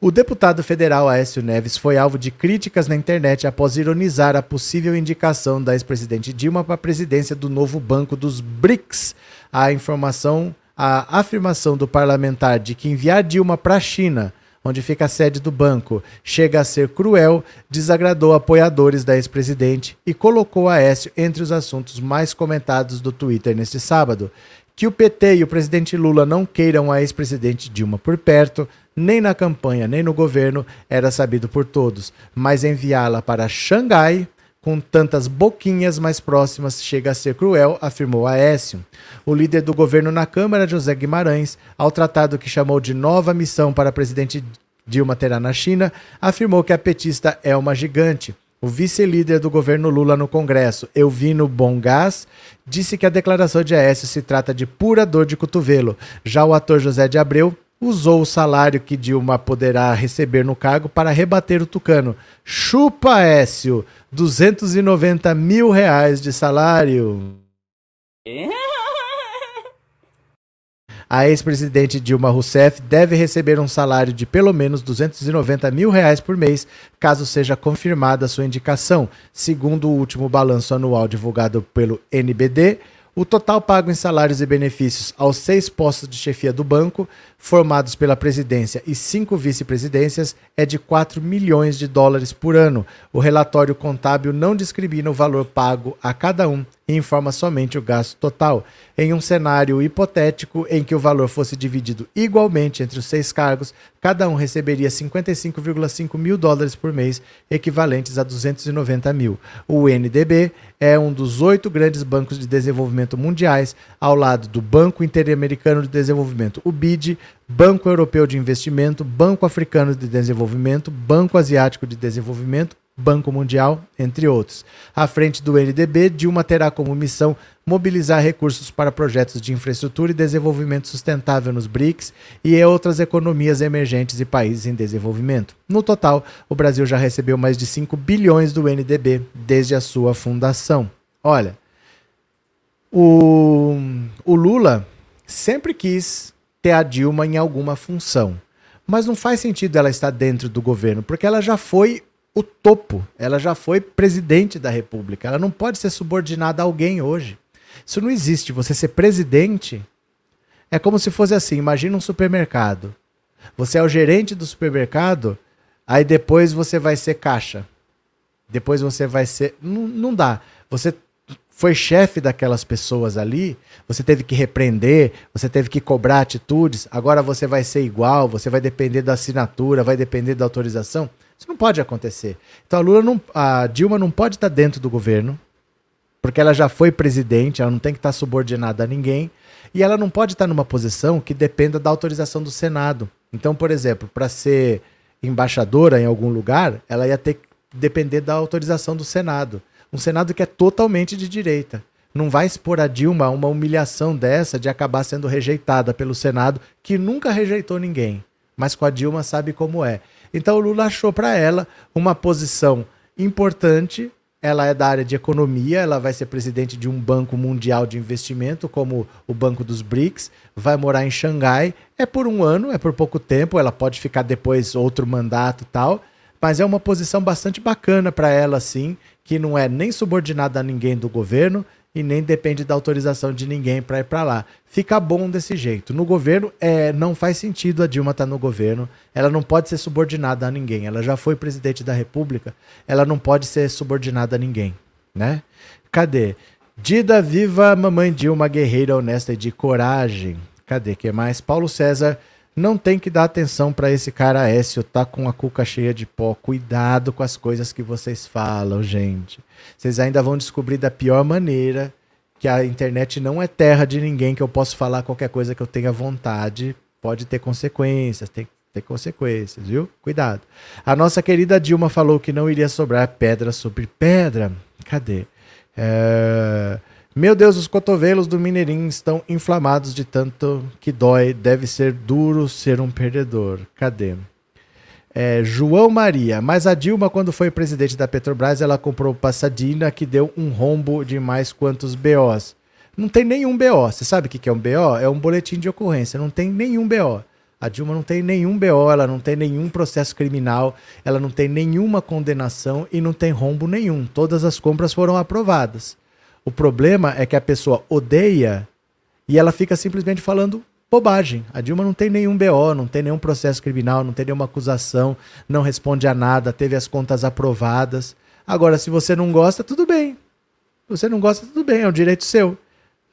O deputado federal Aécio Neves foi alvo de críticas na internet após ironizar a possível indicação da ex-presidente Dilma para a presidência do novo Banco dos BRICS. A informação, a afirmação do parlamentar de que enviar Dilma para a China onde fica a sede do banco, chega a ser cruel, desagradou apoiadores da ex-presidente e colocou Aécio entre os assuntos mais comentados do Twitter neste sábado. Que o PT e o presidente Lula não queiram a ex-presidente Dilma por perto nem na campanha, nem no governo era sabido por todos, mas enviá-la para Xangai com tantas boquinhas mais próximas chega a ser cruel, afirmou Aécio. O líder do governo na Câmara, José Guimarães, ao tratado que chamou de nova missão para presidente Dilma terá na China, afirmou que a petista é uma gigante. O vice-líder do governo Lula no Congresso, Elvino Bongás, disse que a declaração de Aécio se trata de pura dor de cotovelo. Já o ator José de Abreu usou o salário que Dilma poderá receber no cargo para rebater o tucano. Chupa, Écio! 290 mil reais de salário. A ex-presidente Dilma Rousseff deve receber um salário de pelo menos 290 mil reais por mês, caso seja confirmada sua indicação. Segundo o último balanço anual divulgado pelo NBD, o total pago em salários e benefícios aos seis postos de chefia do banco, formados pela presidência e cinco vice-presidências, é de 4 milhões de dólares por ano. O relatório contábil não discrimina o valor pago a cada um e informa somente o gasto total. Em um cenário hipotético em que o valor fosse dividido igualmente entre os seis cargos, cada um receberia 55,5 mil dólares por mês, equivalentes a 290 mil. O NDB é um dos oito grandes bancos de desenvolvimento mundiais, ao lado do Banco Interamericano de Desenvolvimento, o BID, Banco Europeu de Investimento, Banco Africano de Desenvolvimento, Banco Asiático de Desenvolvimento, Banco Mundial, entre outros. À frente do NDB, Dilma terá como missão mobilizar recursos para projetos de infraestrutura e desenvolvimento sustentável nos BRICS e outras economias emergentes e países em desenvolvimento. No total, o Brasil já recebeu mais de 5 bilhões do NDB desde a sua fundação. Olha, o, o Lula sempre quis ter a Dilma em alguma função. Mas não faz sentido ela estar dentro do governo, porque ela já foi o topo. Ela já foi presidente da República. Ela não pode ser subordinada a alguém hoje. Isso não existe. Você ser presidente é como se fosse assim: imagina um supermercado. Você é o gerente do supermercado, aí depois você vai ser caixa. Depois você vai ser. Não, não dá. Você foi chefe daquelas pessoas ali, você teve que repreender, você teve que cobrar atitudes, agora você vai ser igual, você vai depender da assinatura, vai depender da autorização. Isso não pode acontecer. Então a Lula não, a Dilma não pode estar dentro do governo, porque ela já foi presidente, ela não tem que estar subordinada a ninguém, e ela não pode estar numa posição que dependa da autorização do Senado. Então, por exemplo, para ser embaixadora em algum lugar, ela ia ter que depender da autorização do Senado. Um Senado que é totalmente de direita. Não vai expor a Dilma a uma humilhação dessa de acabar sendo rejeitada pelo Senado, que nunca rejeitou ninguém. Mas com a Dilma sabe como é. Então o Lula achou para ela uma posição importante. Ela é da área de economia, ela vai ser presidente de um banco mundial de investimento, como o Banco dos BRICS, vai morar em Xangai. É por um ano, é por pouco tempo, ela pode ficar depois outro mandato e tal, mas é uma posição bastante bacana para ela, sim, que não é nem subordinada a ninguém do governo, e nem depende da autorização de ninguém para ir para lá. Fica bom desse jeito. No governo, é, não faz sentido a Dilma estar tá no governo. Ela não pode ser subordinada a ninguém. Ela já foi presidente da República. Ela não pode ser subordinada a ninguém, né? Cadê? Dida viva, mamãe Dilma, guerreira honesta e de coragem. Cadê que mais? Paulo César não tem que dar atenção para esse cara Écio, tá com a cuca cheia de pó. Cuidado com as coisas que vocês falam, gente. Vocês ainda vão descobrir da pior maneira que a internet não é terra de ninguém, que eu posso falar qualquer coisa que eu tenha vontade. Pode ter consequências, tem que ter consequências, viu? Cuidado. A nossa querida Dilma falou que não iria sobrar pedra sobre pedra. Cadê? É... Meu Deus, os cotovelos do Mineirinho estão inflamados de tanto que dói. Deve ser duro ser um perdedor. Cadê? É, João Maria. Mas a Dilma, quando foi presidente da Petrobras, ela comprou Passadina, que deu um rombo de mais quantos BOs. Não tem nenhum BO. Você sabe o que é um BO? É um boletim de ocorrência. Não tem nenhum BO. A Dilma não tem nenhum BO, ela não tem nenhum processo criminal, ela não tem nenhuma condenação e não tem rombo nenhum. Todas as compras foram aprovadas. O problema é que a pessoa odeia e ela fica simplesmente falando bobagem. A Dilma não tem nenhum BO, não tem nenhum processo criminal, não tem nenhuma acusação, não responde a nada, teve as contas aprovadas. Agora, se você não gosta, tudo bem. Se você não gosta, tudo bem, é um direito seu.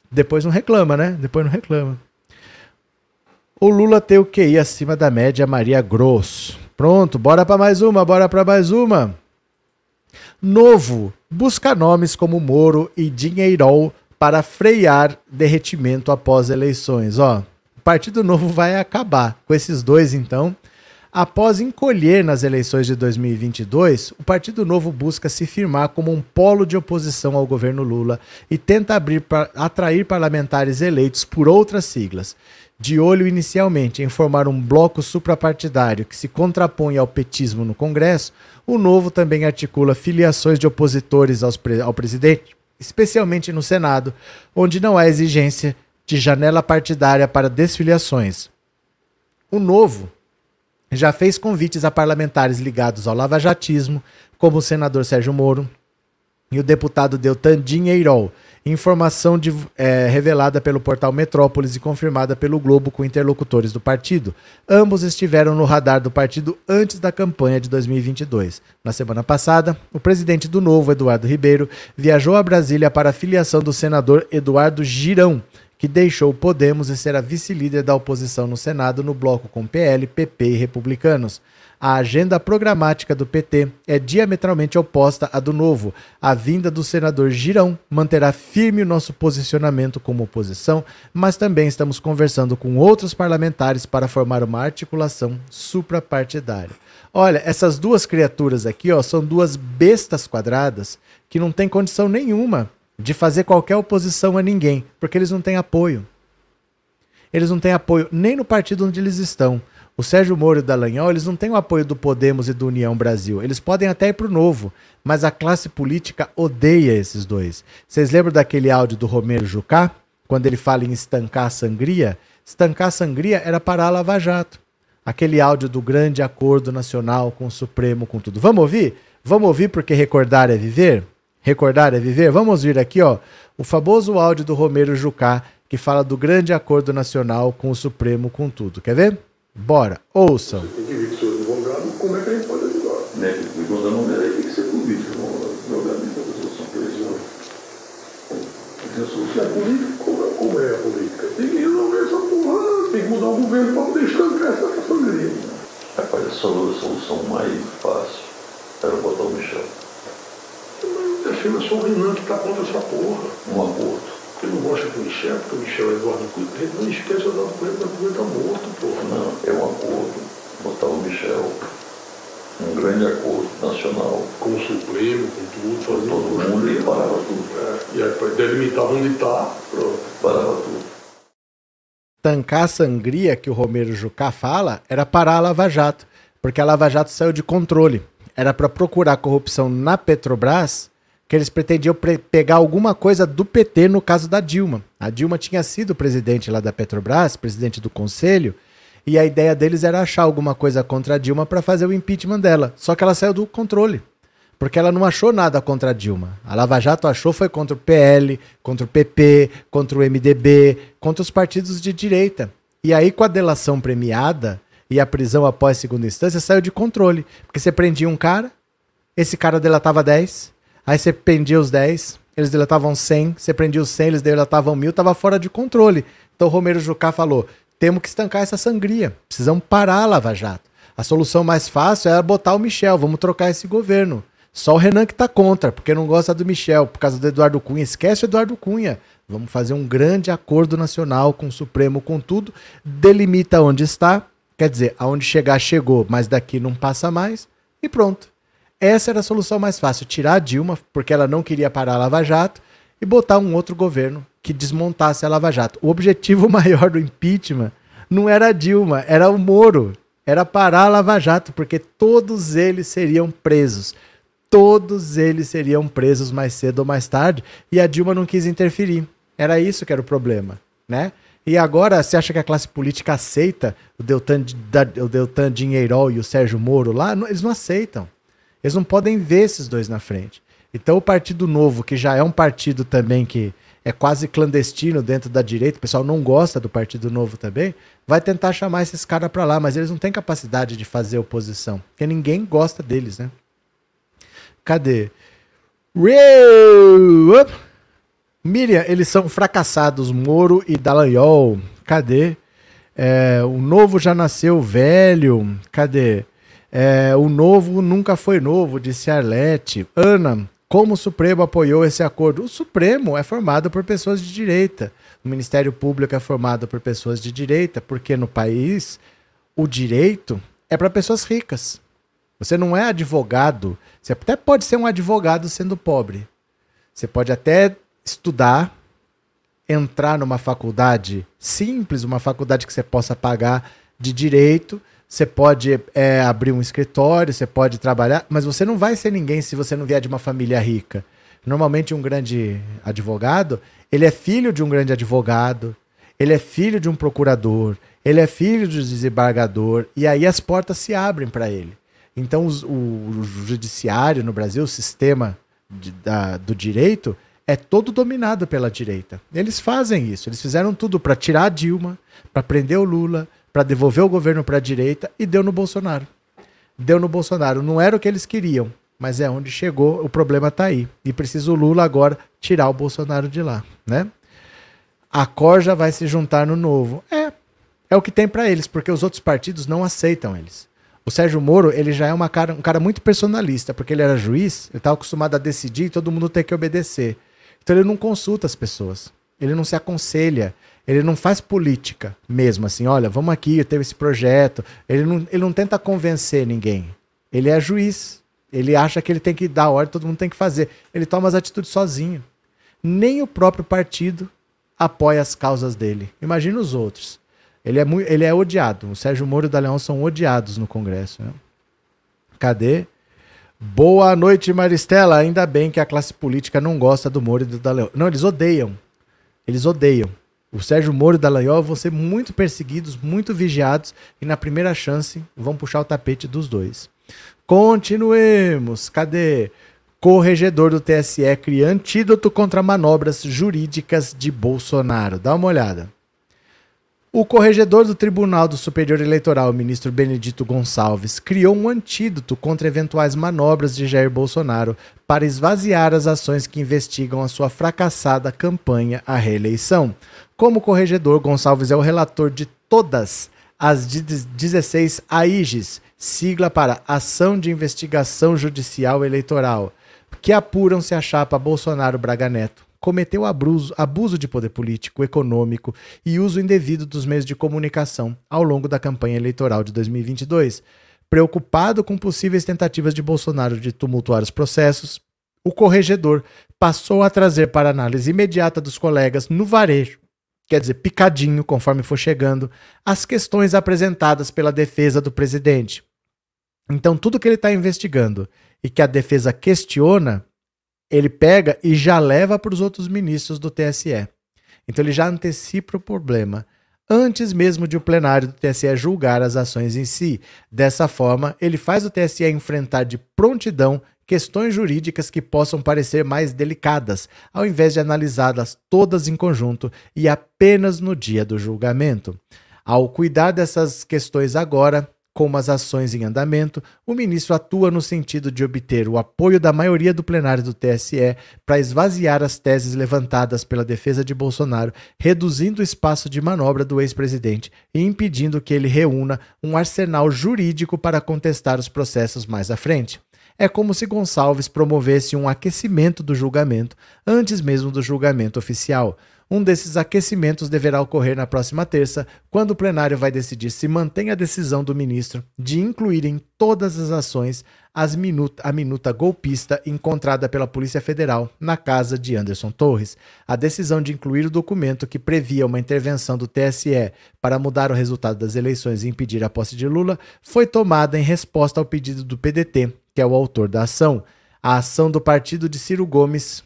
Depois não reclama, né? Depois não reclama. O Lula tem o QI acima da média Maria Grosso. Pronto, bora para mais uma, bora para mais uma. Novo busca nomes como Moro e Dinheirol para frear derretimento após eleições. Ó, o Partido Novo vai acabar com esses dois, então. Após encolher nas eleições de 2022, o Partido Novo busca se firmar como um polo de oposição ao governo Lula e tenta abrir pra, atrair parlamentares eleitos por outras siglas. De olho inicialmente em formar um bloco suprapartidário que se contrapõe ao petismo no Congresso, o Novo também articula filiações de opositores ao presidente, especialmente no Senado, onde não há exigência de janela partidária para desfiliações. O Novo já fez convites a parlamentares ligados ao lavajatismo, como o senador Sérgio Moro e o deputado Deltan Dinheirol, informação de, é, revelada pelo portal Metrópolis e confirmada pelo Globo com interlocutores do partido. Ambos estiveram no radar do partido antes da campanha de 2022. Na semana passada, o presidente do Novo, Eduardo Ribeiro, viajou a Brasília para a filiação do senador Eduardo Girão, que deixou Podemos e será vice-líder da oposição no Senado no bloco com PL, PP e republicanos. A agenda programática do PT é diametralmente oposta à do Novo. A vinda do senador Girão manterá firme o nosso posicionamento como oposição, mas também estamos conversando com outros parlamentares para formar uma articulação suprapartidária. Olha, essas duas criaturas aqui ó, são duas bestas quadradas que não têm condição nenhuma de fazer qualquer oposição a ninguém, porque eles não têm apoio. Eles não têm apoio nem no partido onde eles estão. O Sérgio Moro e o Dallagnol, eles não têm o apoio do Podemos e do União Brasil. Eles podem até ir para o Novo, mas a classe política odeia esses dois. Vocês lembram daquele áudio do Romero Jucá? Quando ele fala em estancar a sangria? Estancar a sangria era parar a Lava Jato. Aquele áudio do grande acordo nacional com o Supremo, com tudo. Vamos ouvir? Vamos ouvir porque recordar é viver? Recordar é viver? Vamos vir aqui, ó, o famoso áudio do Romero Jucá, que fala do grande acordo nacional com o Supremo, com tudo. Quer ver? Bora, ouçam. Como é que a gente pode? Né? Tem que ser político, advogado de solução política. Tem a solução é política? Como é, é a política? Tem que resolver essa porra, tem que mudar o governo para poder estancar essa sangria. Rapaz, a solução mais fácil era botar o Michel. Defenda só o Renan que está contra essa porra. Um acordo. Eu não gosto do Michel, porque o Michel é Eduardo Cunha Preto. Não esqueça o Eduardo Cunha Preto, Cunha está morto, porra. Não, é um acordo. Botar o Michel. Um grande acordo nacional. Com o Supremo, com tudo, fazer todo mundo e parava tudo. É, e aí delimitar onde está, pronto. Parava tudo. Tancar a sangria que o Romero Jucá fala era parar a Lava Jato, porque a Lava Jato saiu de controle. Era para procurar corrupção na Petrobras que eles pretendiam pegar alguma coisa do PT no caso da Dilma. A Dilma tinha sido presidente lá da Petrobras, presidente do conselho, e a ideia deles era achar alguma coisa contra a Dilma para fazer o impeachment dela. Só que ela saiu do controle, porque ela não achou nada contra a Dilma. A Lava Jato achou foi contra o PL, contra o PP, contra o MDB, contra os partidos de direita. E aí com a delação premiada e a prisão após segunda instância saiu de controle, porque você prendia um cara, esse cara delatava 10, Aí você prendia os 10, eles deletavam 100, você prendia os 100, eles deletavam 1000, tava fora de controle. Então o Romero Jucá falou: temos que estancar essa sangria, precisamos parar a Lava Jato. A solução mais fácil é botar o Michel, vamos trocar esse governo. Só o Renan que tá contra, porque não gosta do Michel, por causa do Eduardo Cunha. Esquece o Eduardo Cunha. Vamos fazer um grande acordo nacional com o Supremo, com tudo. Delimita onde está. Quer dizer, aonde chegar, chegou, mas daqui não passa mais. E pronto. Essa era a solução mais fácil: tirar a Dilma, porque ela não queria parar a Lava Jato, e botar um outro governo que desmontasse a Lava Jato. O objetivo maior do impeachment não era a Dilma, era o Moro. Era parar a Lava Jato, porque todos eles seriam presos. Todos eles seriam presos mais cedo ou mais tarde, e a Dilma não quis interferir. Era isso que era o problema, né? E agora, você acha que a classe política aceita o Deltan, o Deltan Dinheirol e o Sérgio Moro lá? Eles não aceitam. Eles não podem ver esses dois na frente. Então o Partido Novo, que já é um partido também que é quase clandestino dentro da direita, o pessoal não gosta do Partido Novo também, vai tentar chamar esses caras para lá, mas eles não têm capacidade de fazer oposição, porque ninguém gosta deles, né? Cadê? Miriam, eles são fracassados, Moro e Dallagnol. Cadê? É, o novo já nasceu velho. Cadê? É, o novo nunca foi novo, disse Arlete. Ana, como o Supremo apoiou esse acordo? O Supremo é formado por pessoas de direita. O Ministério Público é formado por pessoas de direita, porque no país o direito é para pessoas ricas. Você não é advogado. Você até pode ser um advogado sendo pobre. Você pode até estudar, entrar numa faculdade simples, uma faculdade que você possa pagar de direito, você pode é, abrir um escritório, você pode trabalhar, mas você não vai ser ninguém se você não vier de uma família rica. Normalmente um grande advogado, ele é filho de um grande advogado, ele é filho de um procurador, ele é filho de um desembargador, e aí as portas se abrem para ele. Então o, o, judiciário no Brasil, o sistema de, da, do direito, é todo dominado pela direita. Eles fazem isso. Eles fizeram tudo para tirar a Dilma, para prender o Lula, para devolver o governo para a direita e deu no Bolsonaro. Deu no Bolsonaro. Não era o que eles queriam, mas é onde chegou. O problema está aí. E precisa o Lula agora tirar o Bolsonaro de lá, né? A Corja vai se juntar no novo. É, é o que tem para eles, porque os outros partidos não aceitam eles. O Sérgio Moro, ele já é cara, um cara muito personalista, porque ele era juiz, ele estava acostumado a decidir e todo mundo tem que obedecer. Então ele não consulta as pessoas. Ele não se aconselha. Ele não faz política mesmo, assim, olha, vamos aqui, tenho esse projeto. Ele não, ele não tenta convencer ninguém. Ele é juiz. Ele acha que ele tem que dar ordem, todo mundo tem que fazer. Ele toma as atitudes sozinho. Nem o próprio partido apoia as causas dele. Imagina os outros. Ele é, muito, ele é odiado. O Sérgio Moro e o Daleão são odiados no Congresso. Né? Cadê? Boa noite, Maristela. Ainda bem que a classe política não gosta do Moro e do Dallagnol. Não, eles odeiam. Eles odeiam. O Sérgio Moro e Dallagnol vão ser muito perseguidos, muito vigiados e na primeira chance vão puxar o tapete dos dois. Continuemos. Cadê? Corregedor do TSE cria antídoto contra manobras jurídicas de Bolsonaro. Dá uma olhada. O corregedor do Tribunal do Superior Eleitoral, ministro Benedito Gonçalves, criou um antídoto contra eventuais manobras de Jair Bolsonaro para esvaziar as ações que investigam a sua fracassada campanha à reeleição. Como corregedor, Gonçalves é o relator de todas as 16 AIGES, sigla para Ação de Investigação Judicial Eleitoral, que apuram se a chapa Bolsonaro Braga Neto cometeu abuso, abuso de poder político, econômico e uso indevido dos meios de comunicação ao longo da campanha eleitoral de 2022. Preocupado com possíveis tentativas de Bolsonaro de tumultuar os processos, o corregedor passou a trazer para análise imediata dos colegas no varejo, quer dizer, picadinho conforme for chegando, as questões apresentadas pela defesa do presidente. Então, tudo que ele está investigando e que a defesa questiona, ele pega e já leva para os outros ministros do TSE. Então ele já antecipa o problema antes mesmo de o plenário do TSE julgar as ações em si. Dessa forma, ele faz o TSE enfrentar de prontidão questões jurídicas que possam parecer mais delicadas, ao invés de analisá-las todas em conjunto e apenas no dia do julgamento. Ao cuidar dessas questões agora, como as ações em andamento, o ministro atua no sentido de obter o apoio da maioria do plenário do TSE para esvaziar as teses levantadas pela defesa de Bolsonaro, reduzindo o espaço de manobra do ex-presidente e impedindo que ele reúna um arsenal jurídico para contestar os processos mais à frente. É como se Gonçalves promovesse um aquecimento do julgamento antes mesmo do julgamento oficial um desses aquecimentos deverá ocorrer na próxima terça, quando o plenário vai decidir se mantém a decisão do ministro de incluir em todas as ações as minuta, a minuta golpista encontrada pela Polícia Federal na casa de Anderson Torres. A decisão de incluir o documento que previa uma intervenção do TSE para mudar o resultado das eleições e impedir a posse de Lula foi tomada em resposta ao pedido do PDT, que é o autor da ação. A ação do partido de Ciro Gomes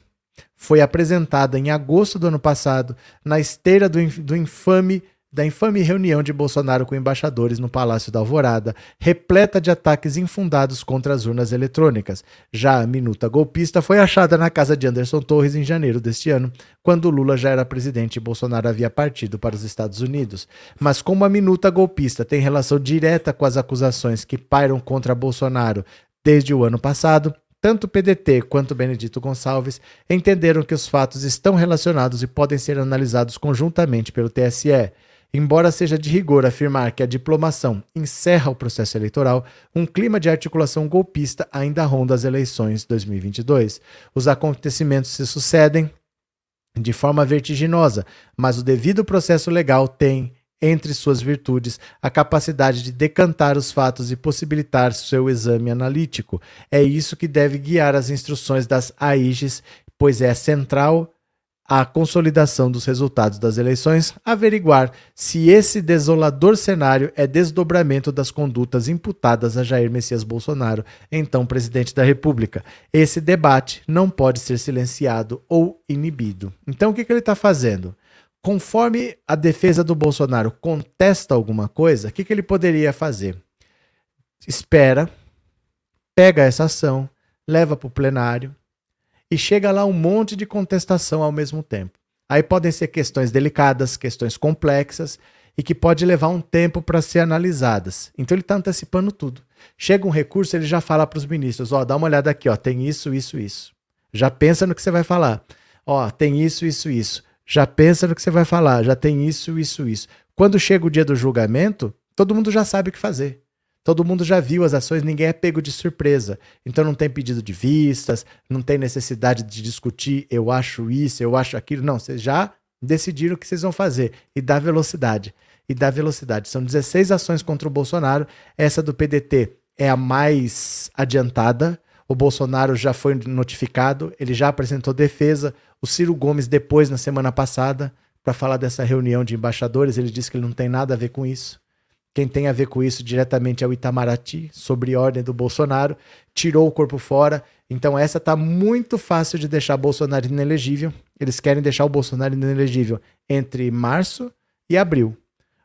foi apresentada em agosto do ano passado na esteira do, do infame da infame reunião de Bolsonaro com embaixadores no Palácio da Alvorada, repleta de ataques infundados contra as urnas eletrônicas. Já a minuta golpista foi achada na casa de Anderson Torres em janeiro deste ano, quando Lula já era presidente e Bolsonaro havia partido para os Estados Unidos. Mas como a minuta golpista tem relação direta com as acusações que pairam contra Bolsonaro desde o ano passado, tanto PDT quanto Benedito Gonçalves entenderam que os fatos estão relacionados e podem ser analisados conjuntamente pelo TSE. Embora seja de rigor afirmar que a diplomação encerra o processo eleitoral, um clima de articulação golpista ainda ronda as eleições 2022. Os acontecimentos se sucedem de forma vertiginosa, mas o devido processo legal tem, entre suas virtudes, a capacidade de decantar os fatos e possibilitar seu exame analítico. É isso que deve guiar as instruções das AIGES, pois é central a consolidação dos resultados das eleições, averiguar se esse desolador cenário é desdobramento das condutas imputadas a Jair Messias Bolsonaro, então presidente da República. Esse debate não pode ser silenciado ou inibido. Então, o que, que ele está fazendo? Conforme a defesa do Bolsonaro contesta alguma coisa, o que, que ele poderia fazer? Espera, pega essa ação, leva para o plenário, e chega lá um monte de contestação ao mesmo tempo. Aí podem ser questões delicadas, questões complexas e que pode levar um tempo para ser analisadas. Então ele está antecipando tudo. Chega um recurso, ele já fala para os ministros: ó, dá uma olhada aqui, ó, tem isso, isso, isso. Já pensa no que você vai falar. Ó, tem isso, isso, isso. Já pensa no que você vai falar. Já tem isso, isso, isso. Quando chega o dia do julgamento, todo mundo já sabe o que fazer. Todo mundo já viu as ações, ninguém é pego de surpresa. Então não tem pedido de vistas, não tem necessidade de discutir, eu acho isso, eu acho aquilo. Não, vocês já decidiram o que vocês vão fazer e dá velocidade. E dá velocidade. São 16 ações contra o Bolsonaro. Essa do PDT é a mais adiantada. O Bolsonaro já foi notificado, ele já apresentou defesa. O Ciro Gomes, depois, na semana passada, para falar dessa reunião de embaixadores, ele disse que ele não tem nada a ver com isso. Quem tem a ver com isso diretamente é o Itamaraty, sobre ordem do Bolsonaro, tirou o corpo fora. Então essa tá muito fácil de deixar Bolsonaro inelegível. Eles querem deixar o Bolsonaro inelegível entre março e abril.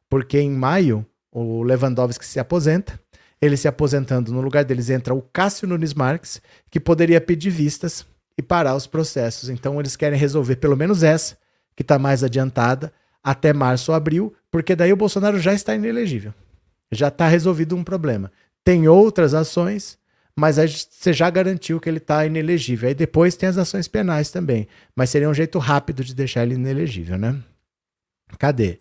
Porque em maio o Lewandowski se aposenta. Ele se aposentando, no lugar deles entra o Cássio Nunes Marques, que poderia pedir vistas e parar os processos. Então eles querem resolver pelo menos essa, que está mais adiantada, até março ou abril, porque daí o Bolsonaro já está inelegível. Já está resolvido um problema. Tem outras ações, mas aí você já garantiu que ele está inelegível. Aí depois tem as ações penais também. Mas seria um jeito rápido de deixar ele inelegível, né? Cadê?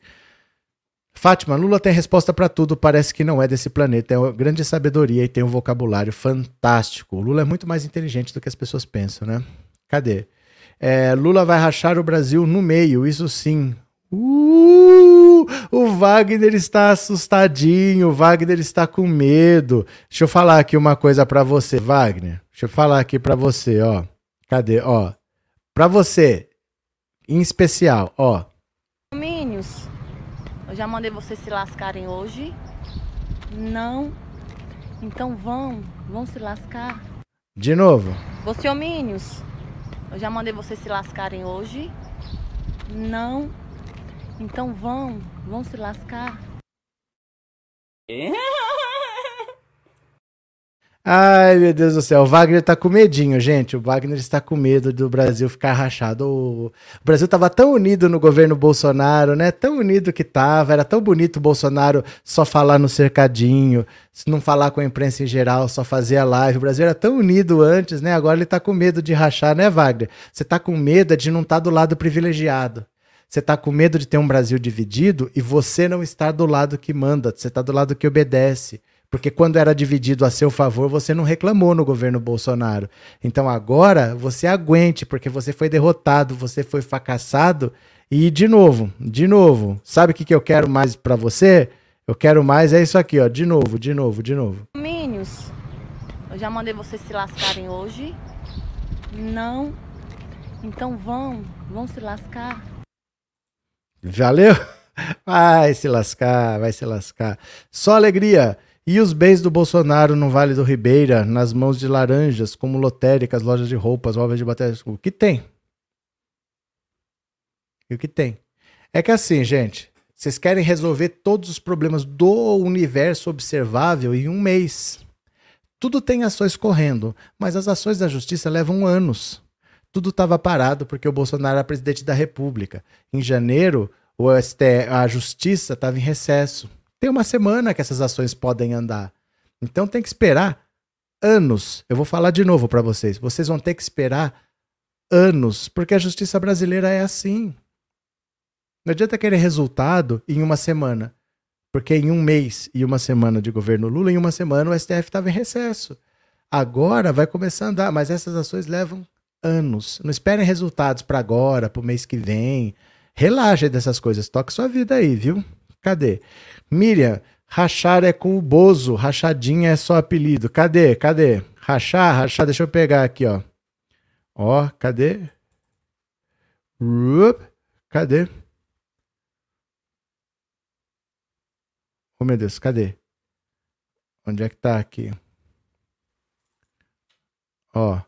Fátima, Lula tem resposta para tudo, parece que não é desse planeta. É uma grande sabedoria e tem um vocabulário fantástico. O Lula é muito mais inteligente do que as pessoas pensam, né? Cadê? É, Lula vai rachar o Brasil no meio, isso sim. Uh, o Wagner está assustadinho, o Wagner está com medo. Deixa eu falar aqui uma coisa para você, Wagner. Deixa eu falar aqui para você, ó. Cadê? Ó. Para você, em especial, ó. Eu já mandei vocês se lascarem hoje. Não. Então vão, vão se lascar. De novo. Você, Minions, eu já mandei vocês se lascarem hoje. Não. Então vão, vão se lascar. Ai, meu Deus do céu. O Wagner tá com medinho, gente. O Wagner está com medo do Brasil ficar rachado. O Brasil tava tão unido no governo Bolsonaro, né? Tão unido que tava. Era tão bonito o Bolsonaro só falar no cercadinho, não falar com a imprensa em geral, só fazer a live. O Brasil era tão unido antes, né? Agora ele tá com medo de rachar, né, Wagner? Você tá com medo de não estar tá do lado privilegiado. Você está com medo de ter um Brasil dividido e você não está do lado que manda, você está do lado que obedece. Porque quando era dividido a seu favor, você não reclamou no governo Bolsonaro. Então agora você aguente, porque você foi derrotado, você foi fracassado. E de novo, de novo, sabe o que, que eu quero mais para você? Eu quero mais é isso aqui, ó, de novo, de novo, de novo. Minions, eu já mandei vocês se lascarem hoje. Não. Então vão, vão se lascar. Valeu? Vai se lascar, vai se lascar. Só alegria. E os bens do Bolsonaro no Vale do Ribeira, nas mãos de laranjas, como lotéricas, lojas de roupas, obras de bateria. O que tem? E o que tem? É que assim, gente, vocês querem resolver todos os problemas do universo observável em um mês. Tudo tem ações correndo, mas as ações da justiça levam anos tudo estava parado porque o Bolsonaro era presidente da República. Em janeiro, o ST, a justiça estava em recesso. Tem uma semana que essas ações podem andar. Então tem que esperar anos. Eu vou falar de novo para vocês. Vocês vão ter que esperar anos, porque a justiça brasileira é assim. Não adianta querer resultado em uma semana. Porque em um mês e uma semana de governo Lula, em uma semana o STF estava em recesso. Agora vai começar a andar, mas essas ações levam anos. Não esperem resultados para agora, para o mês que vem. Relaxa dessas coisas. Toque sua vida aí, viu? Cadê? Miriam, rachar é com o Bozo, rachadinha é só apelido. Cadê? Cadê? Rachar, rachar, deixa eu pegar aqui, ó. Ó, cadê? Rup, cadê? Oh, meu Deus, cadê? Onde é que tá aqui? Ó.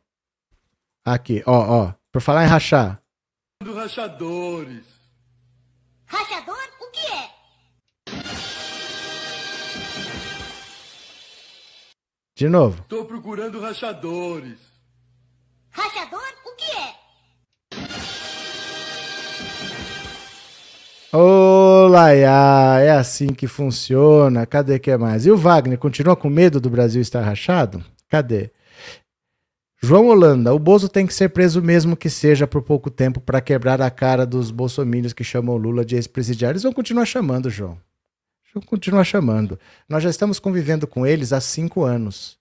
Aqui, ó, ó. Por falar em rachar. Do rachadores. Rachador? O que é? De novo. Tô procurando rachadores. Rachador? O que é? Olá, é assim que funciona. Cadê que é mais? E o Wagner continua com medo do Brasil estar rachado? Cadê? João Holanda, o Bozo tem que ser preso mesmo que seja por pouco tempo para quebrar a cara dos bolsomínios que chamam Lula de ex-presidiário. Eles vão continuar chamando, João. Vão continuar chamando. Nós já estamos convivendo com eles há cinco anos.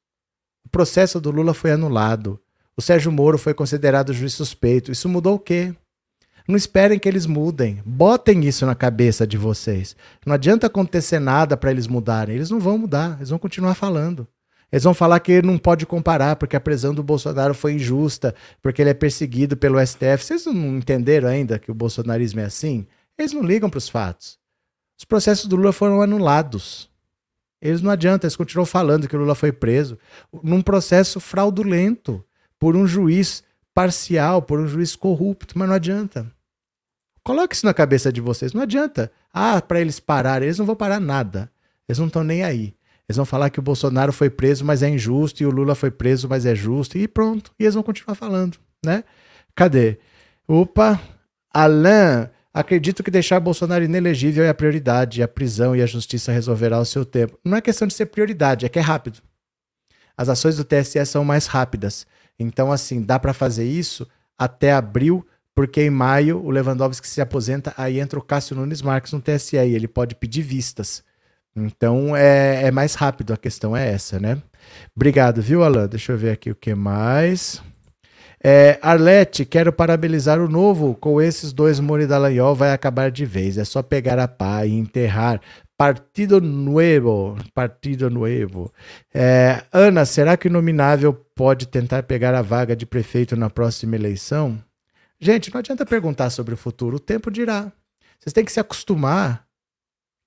O processo do Lula foi anulado. O Sérgio Moro foi considerado juiz suspeito. Isso mudou o quê? Não esperem que eles mudem. Botem isso na cabeça de vocês. Não adianta acontecer nada para eles mudarem. Eles não vão mudar. Eles vão continuar falando. Eles vão falar que não pode comparar porque a prisão do Bolsonaro foi injusta, porque ele é perseguido pelo STF. Vocês não entenderam ainda que o bolsonarismo é assim? Eles não ligam para os fatos. Os processos do Lula foram anulados. Eles não adiantam, eles continuam falando que o Lula foi preso num processo fraudulento por um juiz parcial, por um juiz corrupto, mas não adianta. Coloque isso na cabeça de vocês, não adianta. Ah, para eles pararem, eles não vão parar nada. Eles não estão nem aí. Eles vão falar que o Bolsonaro foi preso, mas é injusto, e o Lula foi preso, mas é justo, e pronto. E eles vão continuar falando, né? Cadê? Opa, Alain, acredito que deixar Bolsonaro inelegível é a prioridade, a prisão e a justiça resolverá o seu tempo. Não é questão de ser prioridade, é que é rápido. As ações do TSE são mais rápidas. Então, assim, dá para fazer isso até abril, porque em maio o Lewandowski se aposenta, aí entra o Cássio Nunes Marques no TSE e ele pode pedir vistas. Então é, é mais rápido, a questão é essa, né? Obrigado, viu, Alan? Deixa eu ver aqui o que mais. É, Arlete, quero parabenizar o novo. Com esses dois Mori Dallagnol vai acabar de vez. É só pegar a pá e enterrar. Partido Nuevo. Partido Nuevo. É, Ana, será que o nominável pode tentar pegar a vaga de prefeito na próxima eleição? Gente, não adianta perguntar sobre o futuro. O tempo dirá. Vocês têm que se acostumar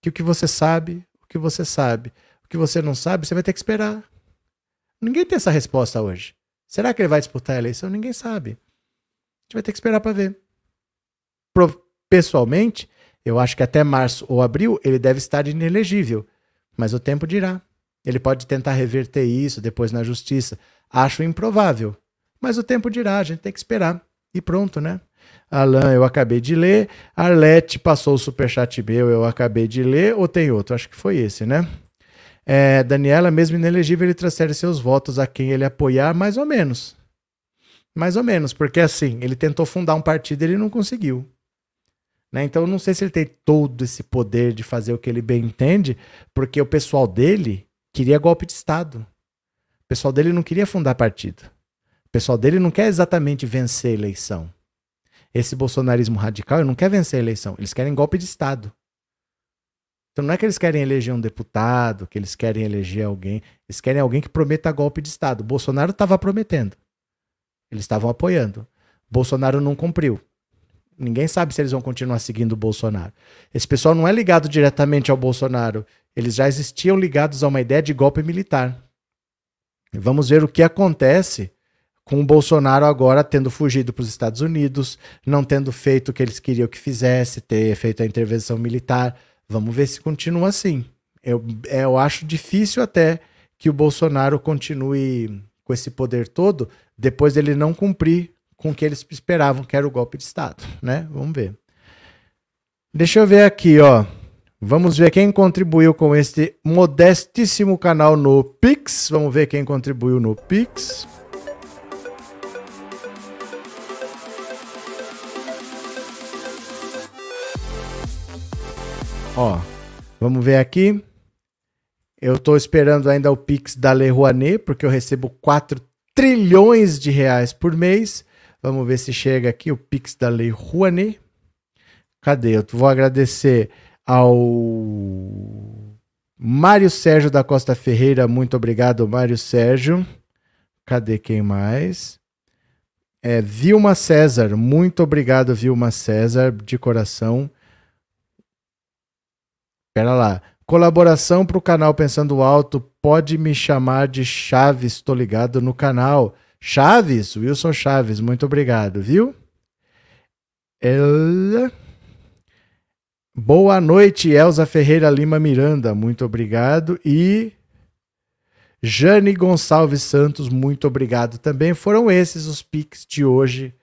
que o que você sabe que você sabe. O que você não sabe, você vai ter que esperar. Ninguém tem essa resposta hoje. Será que ele vai disputar a eleição? Ninguém sabe. A gente vai ter que esperar para ver. Pro, pessoalmente, eu acho que até março ou abril ele deve estar inelegível. Mas o tempo dirá. Ele pode tentar reverter isso depois na justiça. Acho improvável. Mas o tempo dirá, a gente tem que esperar. E pronto, né? Alan, eu acabei de ler. Arlete passou o superchat meu, eu acabei de ler. Ou tem outro? Acho que foi esse, né? É, Daniela, mesmo inelegível, ele transfere seus votos a quem ele apoiar, mais ou menos. Mais ou menos, porque assim, ele tentou fundar um partido e ele não conseguiu. Né? Então, eu não sei se ele tem todo esse poder de fazer o que ele bem entende, porque o pessoal dele queria golpe de Estado. O pessoal dele não queria fundar partido. O pessoal dele não quer exatamente vencer a eleição. Esse bolsonarismo radical não quer vencer a eleição, eles querem golpe de Estado. Então não é que eles querem eleger um deputado, que eles querem eleger alguém, eles querem alguém que prometa golpe de Estado. Bolsonaro estava prometendo. Eles estavam apoiando. Bolsonaro não cumpriu. Ninguém sabe se eles vão continuar seguindo o Bolsonaro. Esse pessoal não é ligado diretamente ao Bolsonaro. Eles já existiam ligados a uma ideia de golpe militar. Vamos ver o que acontece com o Bolsonaro agora tendo fugido para os Estados Unidos, não tendo feito o que eles queriam que fizesse, ter feito a intervenção militar. Vamos ver se continua assim. Eu, eu acho difícil até que o Bolsonaro continue com esse poder todo depois dele não cumprir com o que eles esperavam, que era o golpe de Estado, né? Vamos ver. Deixa eu ver aqui, ó. Vamos ver quem contribuiu com este modestíssimo canal no Pix. Vamos ver quem contribuiu no Pix. Ó, vamos ver aqui. Eu tô esperando ainda o Pix da Le Rouanet, porque eu recebo 4 trilhões de reais por mês. Vamos ver se chega aqui o Pix da Lei Rouanet. Cadê? Eu vou agradecer ao Mário Sérgio da Costa Ferreira. Muito obrigado, Mário Sérgio. Cadê quem mais? É, Vilma César. Muito obrigado, Vilma César, de coração. Pera lá. Colaboração para o canal Pensando Alto. Pode me chamar de Chaves, estou ligado no canal. Chaves, Wilson Chaves, muito obrigado, viu? Ela... Boa noite, Elza Ferreira Lima Miranda, muito obrigado. E Jane Gonçalves Santos, muito obrigado também. Foram esses os pics de hoje.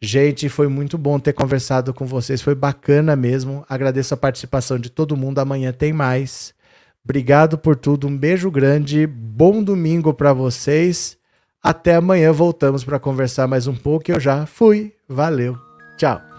Gente, foi muito bom ter conversado com vocês, foi bacana mesmo. Agradeço a participação de todo mundo. Amanhã tem mais. Obrigado por tudo, um beijo grande, bom domingo para vocês. Até amanhã voltamos para conversar mais um pouco. Eu já fui. Valeu. Tchau.